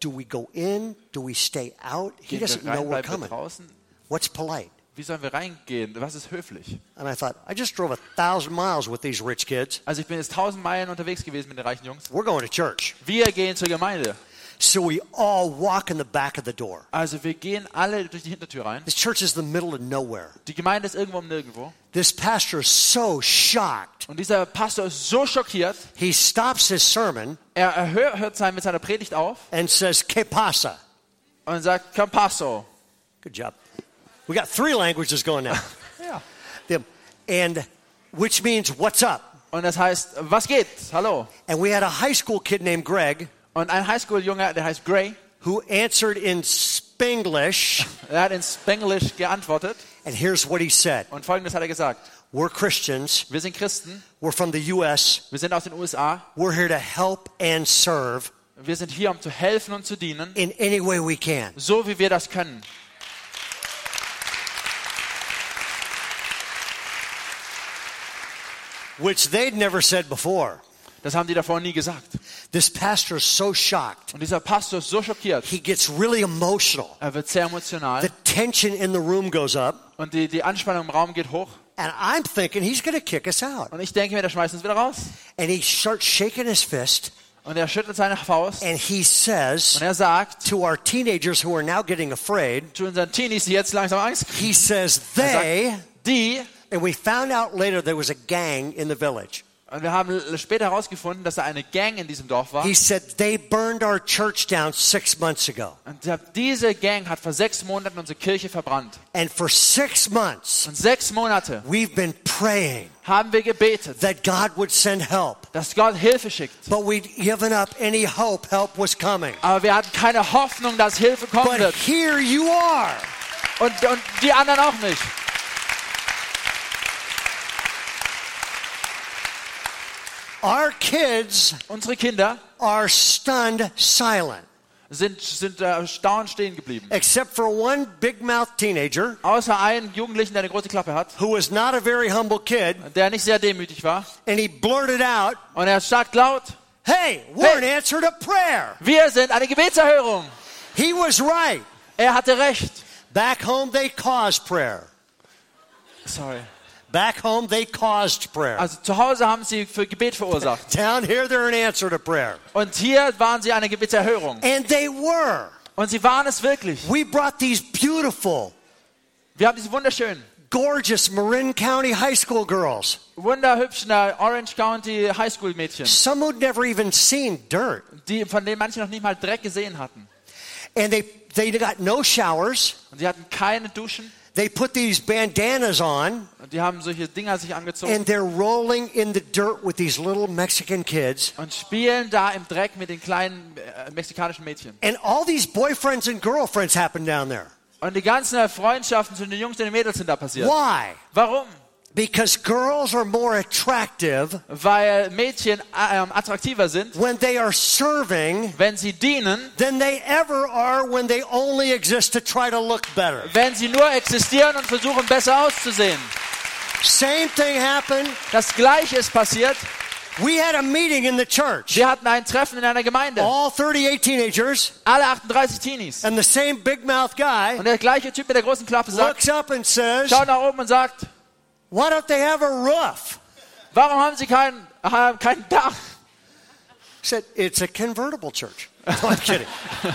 B: do we go in? Do we stay out? He doesn't
C: wir
B: know
C: rein,
B: we're coming.
C: draußen?
B: What's polite?
C: Wie sollen wir reingehen? Was ist höflich?
B: And I thought, I just drove a thousand miles with these rich kids.
C: Also ich bin jetzt tausend Meilen unterwegs gewesen mit den reichen Jungs.
B: We're going to church.
C: Wir gehen zur Gemeinde.
B: So we all walk in the back of the door.
C: Also wir gehen alle durch die Hintertür rein.
B: This church is the middle of nowhere.
C: Die Gemeinde ist irgendwo nirgendwo.
B: This pastor is so shocked.
C: Und dieser Pastor ist so schockiert.
B: He stops his sermon
C: Er er hör- hört sein, mit seiner Predigt auf
B: and says, Que pasa?
C: und sagt, Come paso.
B: Good job. We got three languages going now.
C: Ja.
B: Them- and which means what's up?
C: Und das heißt, was geht? Hallo.
B: And we had a high school kid named Greg
C: Und ein Highschool-Junge, der heißt Gray,
B: who answered in Spanglish.
C: er hat in Spanglish geantwortet.
B: And here's what he said
C: Und folgendes hat er gesagt.
B: We're Christians.
C: Wir sind Christen.
B: We're from the U.S.
C: Wir sind aus den USA.
B: We're here to help and serve
C: Wir sind hier, um zu helfen und zu dienen,
B: in any way we can.
C: so wie wir das können.
B: Which they'd never said before.
C: Das haben die davor nie gesagt.
B: This pastor is so shocked.
C: Und dieser Pastor ist so schockiert.
B: He gets really emotional.
C: Er wird sehr emotional.
B: The tension in the room goes up.
C: Und die, die Anspannung im Raum geht hoch.
B: And I'm thinking he's going to kick us out.
C: Und ich denke mir, der schmeißt uns wieder raus.
B: And he starts shaking his fist
C: Und er schüttelt seine Faust.
B: and he says
C: Und er sagt
B: to our teenagers who are now getting afraid,
C: zu unseren Teenies, die jetzt langsam Angst kriegen,
B: he says, they,
C: sagt, die,
B: and we found out later there was a gang in the village.
C: und wir haben später herausgefunden, dass da eine Gang in diesem Dorf war.
B: He said, they burned our church down six months ago.
C: Und diese Gang hat vor sechs Monaten unsere Kirche verbrannt.
B: And for six months,
C: Und sechs Monate
B: we've been praying
C: haben wir gebetet,
B: that God would send help.
C: dass Gott Hilfe schickt.
B: But we'd given up any hope help was coming.
C: Aber wir hatten keine Hoffnung, dass Hilfe kommen
B: But
C: wird.
B: here you are.
C: Und, und die anderen auch nicht.
B: Our kids
C: Unsere Kinder
B: are stunned silent,
C: sind, sind äh, erstaunt stehen geblieben.
B: except for one big mouth teenager
C: Außer einen Jugendlichen, der eine große Klappe hat,
B: who was not a very humble kid,
C: der nicht sehr demütig war.
B: and he blurted out,
C: Und er sagt laut,
B: Hey, we're
C: Hey.
B: an answer to prayer.
C: wir sind eine Gebetserhörung.
B: He was right.
C: Er hatte recht.
B: Back home, they caused prayer.
C: Sorry.
B: Back home, they caused prayer.
C: Also zu Hause haben sie für Gebet verursacht.
B: Down here, they're an answer to prayer.
C: Und hier waren sie eine Gebetserhörung.
B: And they were.
C: Und sie waren es wirklich.
B: We brought these beautiful,
C: Wir haben diese wunderschönen,
B: gorgeous Marin County high school girls.
C: wunderhübschen Orange County Highschool Mädchen,
B: Some who'd never even seen dirt.
C: die, von denen manche noch nicht mal Dreck gesehen hatten.
B: And they, they got no showers.
C: Und sie hatten keine Duschen.
B: They put these bandanas on
C: die haben solche Dinger sich angezogen
B: and they're rolling in the dirt with these little Mexican kids.
C: und spielen da im Dreck mit den kleinen äh, mexikanischen Mädchen.
B: And all these boyfriends and girlfriends happen down there.
C: Und die ganzen Freundschaften zwischen den Jungs und den Mädels sind da passiert.
B: Why?
C: Warum?
B: Because girls are more attractive
C: Weil Mädchen äh, ähm, attraktiver sind,
B: when they are serving
C: wenn sie dienen,
B: than they ever are when they only exist to try to look better.
C: wenn sie nur existieren und versuchen besser auszusehen.
B: Same thing happened.
C: Das Gleiche ist passiert.
B: We had a meeting in the church.
C: Wir hatten ein Treffen in einer Gemeinde.
B: All 38 teenagers
C: Alle 38 Teenies.
B: and the same big mouth guy
C: Und der gleiche Typ mit der großen Klappe sagt,
B: looks up and says,
C: schaut nach oben und sagt,
B: Why don't they have a roof?
C: warum haben sie kein, äh, kein Dach?
B: I said, It's a convertible church. No, I'm kidding.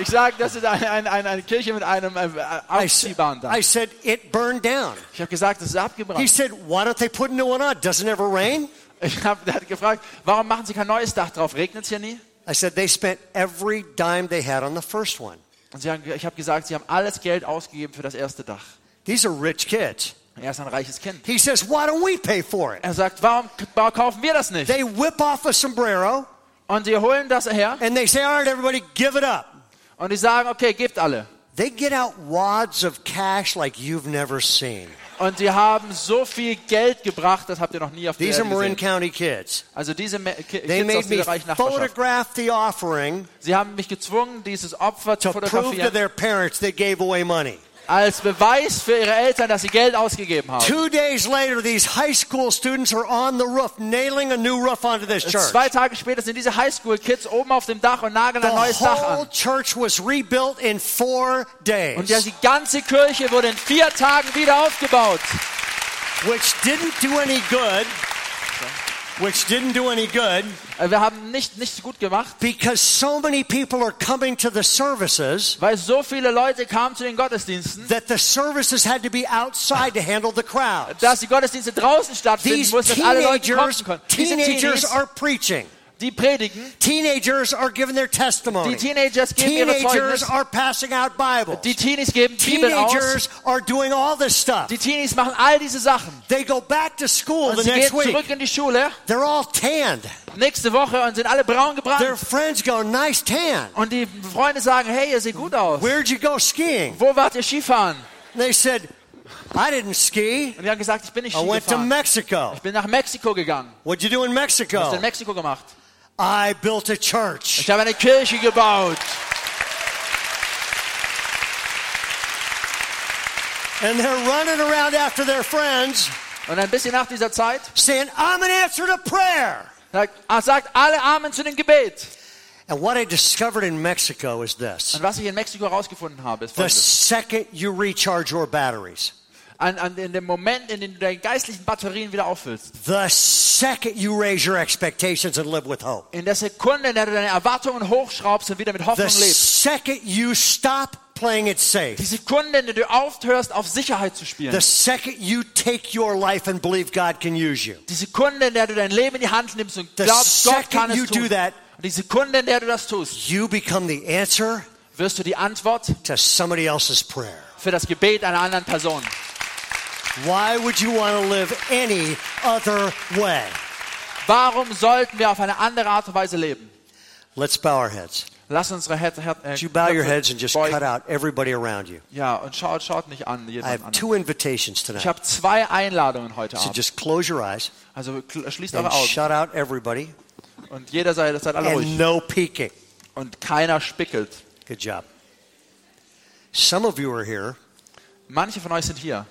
C: Ich sage, das ist eine, eine, eine, eine Kirche mit einem äh, aufziehbaren Dach.
B: I said, It burned down.
C: Ich habe gesagt, das ist
B: He
C: abgebrannt.
B: said, Why don't they put a new one on? Doesn't it ever rain?
C: Ich hab, der hat gefragt, warum machen sie kein neues Dach drauf? Regnet es hier nie?
B: I said, They spent every dime they had on the first one.
C: Und sie haben, ich habe gesagt, sie haben alles Geld ausgegeben für das erste Dach.
B: These are rich kids.
C: Er ist ein reiches Kind.
B: He says, Why don't we pay for it?
C: Er sagt, warum, warum kaufen wir das nicht?
B: They whip off a sombrero
C: Und sie holen das her
B: and they say, All right, everybody, give it up.
C: und die sagen, okay, gebt alle.
B: They get out wads of cash like you've never seen.
C: Und die haben so viel Geld gebracht, das habt ihr noch nie auf der
B: These Marin
C: gesehen.
B: County kids.
C: Also diese Me- Ki-
B: They
C: Kids aus dieser reichen Nachbarschaft.
B: photograph the offering
C: Sie haben mich gezwungen, dieses Opfer zu
B: to prove to
C: fotografieren,
B: their parents they gave away money.
C: Als Beweis für ihre Eltern, dass sie Geld ausgegeben haben.
B: Two days later, these high school students are on the roof, nailing a new roof onto this church.
C: Zwei Tage später sind diese Highschool-Kids oben auf dem Dach und nageln ein
B: The
C: neues Dach
B: whole
C: an.
B: church was rebuilt in four days,
C: Und ja, die ganze Kirche wurde in vier Tagen wieder aufgebaut.
B: which didn't do any good. Which didn't do any good
C: Äh, Wir haben nicht, nicht gut gemacht,
B: because so many people are coming to the services
C: weil so viele Leute kamen zu den Gottesdiensten,
B: that the services had to be outside to handle the crowds.
C: dass die Gottesdienste draußen stattfinden mussten, dass alle Leute kommen. Diese
B: teenagers are preaching.
C: Die predigen,
B: Teenagers are giving their testimony.
C: die Teenagers geben ihre
B: Teenagers
C: Zeugnis,
B: are passing out Bibles.
C: die Teenies geben Bibeln aus,
B: Teenagers are doing all this stuff.
C: die Teenies machen all diese Sachen.
B: They go back to school
C: Und
B: the
C: sie
B: next
C: gehen zurück
B: week.
C: in die Schule,
B: They're all tanned.
C: nächste Woche und sind alle braun gebrannt.
B: Their friends go, nice tan.
C: Und die Freunde sagen, hey, ihr seht gut aus.
B: Where'd you go skiing?
C: Wo wart ihr Skifahren?
B: And they said, I didn't ski.
C: Und die haben gesagt, ich bin nicht
B: I went to Mexico.
C: Ich bin nach Mexiko gegangen.
B: What'd you do in Mexico?
C: Was hast du in Mexiko gemacht?
B: I built a church.
C: Ich habe eine Kirche gebaut.
B: And they're running around after their friends
C: Und ein bisschen nach dieser Zeit
B: saying, I'm an answer to prayer.
C: sagt, sagt alle Amen zu dem Gebet.
B: And what I discovered in Mexico is this.
C: Und was ich in Mexiko herausgefunden habe, ist folgendes.
B: The second you recharge your batteries,
C: An, an, in dem Moment, in dem du deine geistlichen Batterien wieder auffüllst,
B: the second you raise your expectations and live with hope,
C: in der Sekunde, in der du deine Erwartungen hochschraubst und wieder mit
B: the
C: Hoffnung lebst,
B: second you stop playing it safe,
C: die Sekunde, in der du aufhörst, auf Sicherheit zu spielen,
B: the second you take your life and believe God can use you,
C: die Sekunde, in der du dein Leben in die Hand nimmst und
B: the
C: glaubst, Gott kann es
B: do
C: tun,
B: that,
C: und die Sekunde, in der du das tust,
B: you become the answer
C: wirst du die Antwort
B: to somebody else's prayer.
C: für das Gebet einer anderen Person.
B: Why would you want to live any other way?
C: Warum sollten wir auf eine andere Art und Weise leben?
B: Let's bow our heads.
C: Lass unsere Her Her äh,
B: you bow your heads and just
C: beugen.
B: cut out everybody around you?
C: Ja, und schaut, schaut nicht an
B: I have two invitations
C: Ich
B: tonight.
C: habe zwei Einladungen heute
B: So
C: Abend.
B: just close your eyes
C: Also schließt eure Augen.
B: shut out everybody
C: Und jeder seid, seid alle
B: and
C: ruhig.
B: no peeking.
C: Und keiner spickelt.
B: Good job. Some of you are here
C: Manche von euch sind hier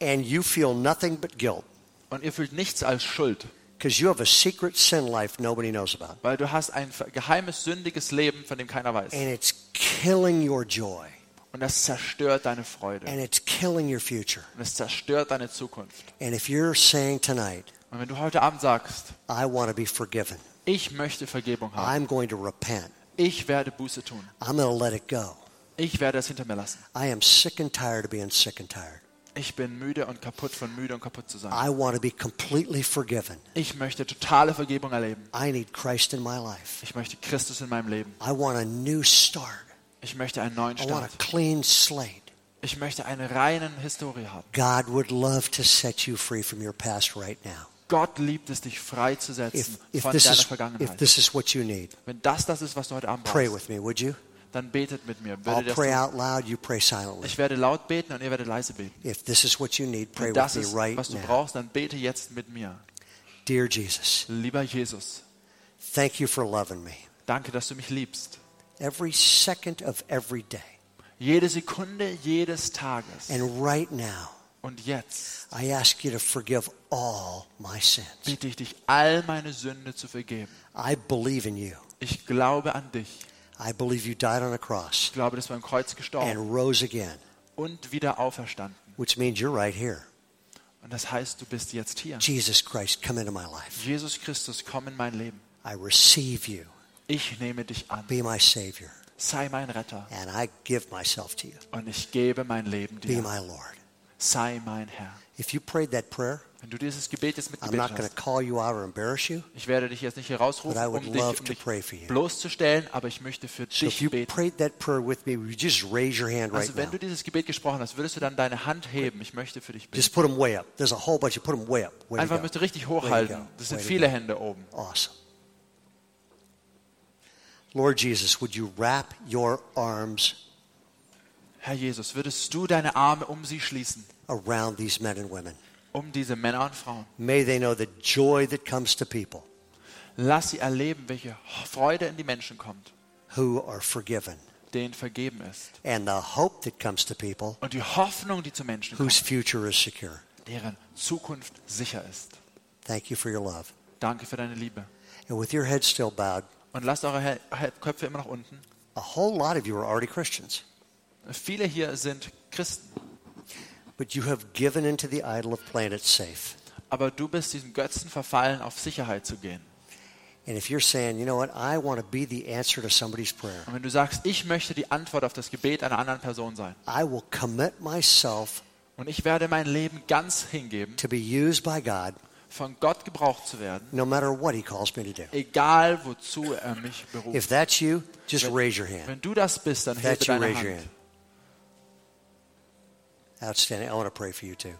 B: and you feel nothing but guilt
C: und ihr fühlt nichts als Schuld,
B: because you have a secret sin life nobody knows about.
C: weil du hast ein geheimes, sündiges Leben, von dem keiner weiß.
B: And it's killing your joy
C: Und das zerstört deine Freude.
B: and it's killing your future.
C: Und es zerstört deine Zukunft.
B: And if you're saying tonight,
C: Und wenn du heute Abend sagst,
B: I want to be forgiven,
C: ich möchte Vergebung haben,
B: I'm going to repent,
C: ich werde Buße tun,
B: I'm going to let it go.
C: ich werde es hinter mir lassen.
B: I am sick and tired of being sick and tired.
C: Ich bin müde und kaputt von müde und kaputt zu sein.
B: I want to be completely forgiven.
C: Ich möchte totale Vergebung erleben.
B: I need Christ in my life.
C: Ich möchte Christus in meinem Leben.
B: I want a new start.
C: Ich möchte einen neuen
B: I want a clean slate.
C: Ich möchte eine reine Historie haben.
B: God would love to set you free from your past right now.
C: Gott liebt es, dich
B: If,
C: freizusetzen
B: if,
C: von
B: this,
C: deiner
B: is, if this is what you need,
C: Wenn das das ist, was du heute Abend
B: pray with me, would you?
C: Dann betet mit mir.
B: I'll pray out loud, you pray silently.
C: Ich werde laut beten und ihr werdet leise beten.
B: If this is what you need, pray
C: Wenn das
B: with
C: ist,
B: me right
C: was du
B: now.
C: brauchst, dann bete jetzt mit mir.
B: Dear Jesus,
C: Lieber Jesus,
B: thank you for loving me.
C: danke, dass du mich liebst.
B: Every second of every day.
C: Jede Sekunde jedes Tages.
B: And right now,
C: Und jetzt
B: I ask you to forgive all my sins.
C: bitte ich dich, all meine Sünde zu vergeben.
B: I believe in you.
C: Ich glaube an dich.
B: I believe you died on a cross
C: Ich glaube, dass du am Kreuz gestorben
B: and rose again,
C: und wieder auferstanden.
B: which means you're right here.
C: Und das heißt, du bist jetzt hier.
B: Jesus Christ, come into my life.
C: Jesus Christus, komm in mein Leben.
B: I receive you.
C: Ich nehme dich an.
B: Be my Savior.
C: Sei mein Retter.
B: And I give myself to you.
C: Und ich gebe mein Leben dir.
B: Be my Lord.
C: Sei mein Herr.
B: If you prayed that prayer,
C: Wenn du dieses Gebet jetzt
B: I'm
C: mitgebetet
B: not going
C: hast,
B: to call you out or embarrass you.
C: ich werde dich jetzt nicht hier
B: But
C: rausrufen,
B: I would
C: um dich, um dich bloßzustellen, aber ich möchte für
B: So
C: dich beten.
B: prayed that prayer with me, would you just raise your hand right
C: Also wenn du dieses Gebet gesprochen hast, würdest du dann deine Hand heben. Ich möchte für dich beten.
B: Bunch.
C: Einfach müsst ihr richtig hochhalten. Das sind viele. Hände oben.
B: Awesome. Lord Jesus, would you wrap your arms
C: Herr Jesus, würdest du deine Arme um sie schließen,
B: around these men and women?
C: um diese Männer und Frauen.
B: May they know the joy that comes to people
C: Lass sie erleben, welche Freude in die Menschen kommt,
B: who are forgiven,
C: denen vergeben ist.
B: and the hope that comes to people
C: Und die Hoffnung, die zu Menschen kommt,
B: whose future is secure.
C: deren Zukunft sicher ist.
B: Thank you for your love.
C: Danke für deine Liebe.
B: And with your head still bowed,
C: Und lasst eure He He Köpfe immer nach unten.
B: a whole lot of you are already Christians,
C: Viele hier sind Christen,
B: but you have given into the idol of playing it safe.
C: aber du bist diesem Götzen verfallen, auf Sicherheit zu gehen.
B: And if you're saying, you know what, I want to be the answer to somebody's prayer,
C: Und wenn du sagst, ich möchte die Antwort auf das Gebet einer anderen Person sein
B: I will commit myself
C: und ich werde mein Leben ganz hingeben,
B: to be used by God
C: von Gott gebraucht zu werden,
B: no matter what He calls me to do.
C: egal wozu er mich beruft.
B: If that's you, just raise your hand.
C: Wenn du das bist, dann
B: If
C: hebe
B: you,
C: deine Hand.
B: Outstanding. I want to pray for you too.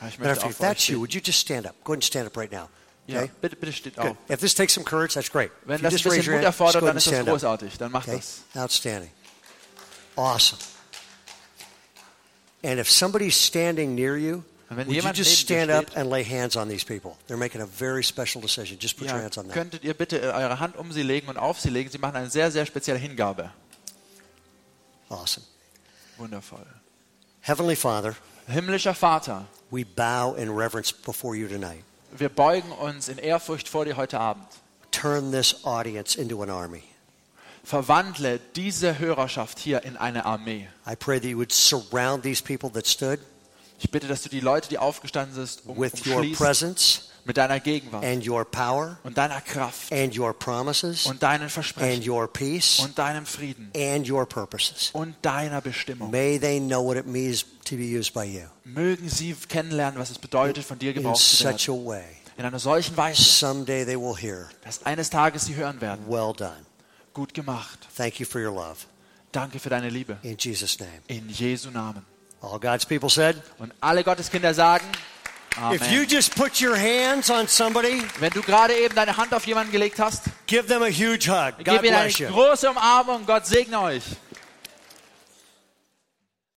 B: Matter of fact, if that's you, would you just stand up? Go ahead and stand up right now.
C: Ja,
B: Okay?
C: bitte, bitte steht
B: Good.
C: auf.
B: If this takes some courage, that's great.
C: Wenn das ein bisschen Mut erfordert, dann ist
B: and
C: das
B: stand up.
C: großartig. Dann macht
B: Okay?
C: das.
B: Outstanding. Awesome. And if somebody's standing near you, would you just stand
C: dir
B: up
C: steht-
B: and lay hands on these people? They're making a very special decision. Just put your hands on them.
C: könntet ihr bitte eure Hand um sie legen und auf sie legen? Sie machen eine sehr, sehr spezielle Hingabe.
B: Awesome.
C: Wundervoll.
B: Heavenly Father,
C: Himmlischer Vater,
B: we bow in reverence before you tonight.
C: wir beugen uns in Ehrfurcht vor dir heute Abend.
B: Turn this audience into an army.
C: Verwandle diese Hörerschaft hier in eine Armee.
B: I pray that you would surround these people that stood
C: Ich bitte, dass du die Leute, die aufgestanden sind, um,
B: with your presence
C: mit deiner Gegenwart
B: and your power
C: und deiner Kraft
B: and your promises
C: und deinen
B: and
C: Versprechen
B: your peace
C: und deinem Frieden
B: and your purposes.
C: und deiner Bestimmung.
B: May they know what it means to be used by you
C: Mögen sie kennenlernen, was es bedeutet, von dir
B: in
C: gebraucht zu
B: such
C: werden.
B: a way.
C: In einer solchen Weise,
B: Someday they will hear,
C: dass eines Tages sie hören werden.
B: Well done.
C: Gut gemacht.
B: Thank you for your love.
C: Danke für deine Liebe.
B: In Jesus' name.
C: In Jesu Namen.
B: All God's people said,
C: Und alle Gotteskinder sagen,
B: if you
C: Amen.
B: just put your hands on somebody,
C: Wenn du gerade eben deine Hand auf jemanden gelegt hast,
B: give them a huge hug. God
C: gib ihnen eine
B: bless you.
C: große Umarmung. Gott segne euch.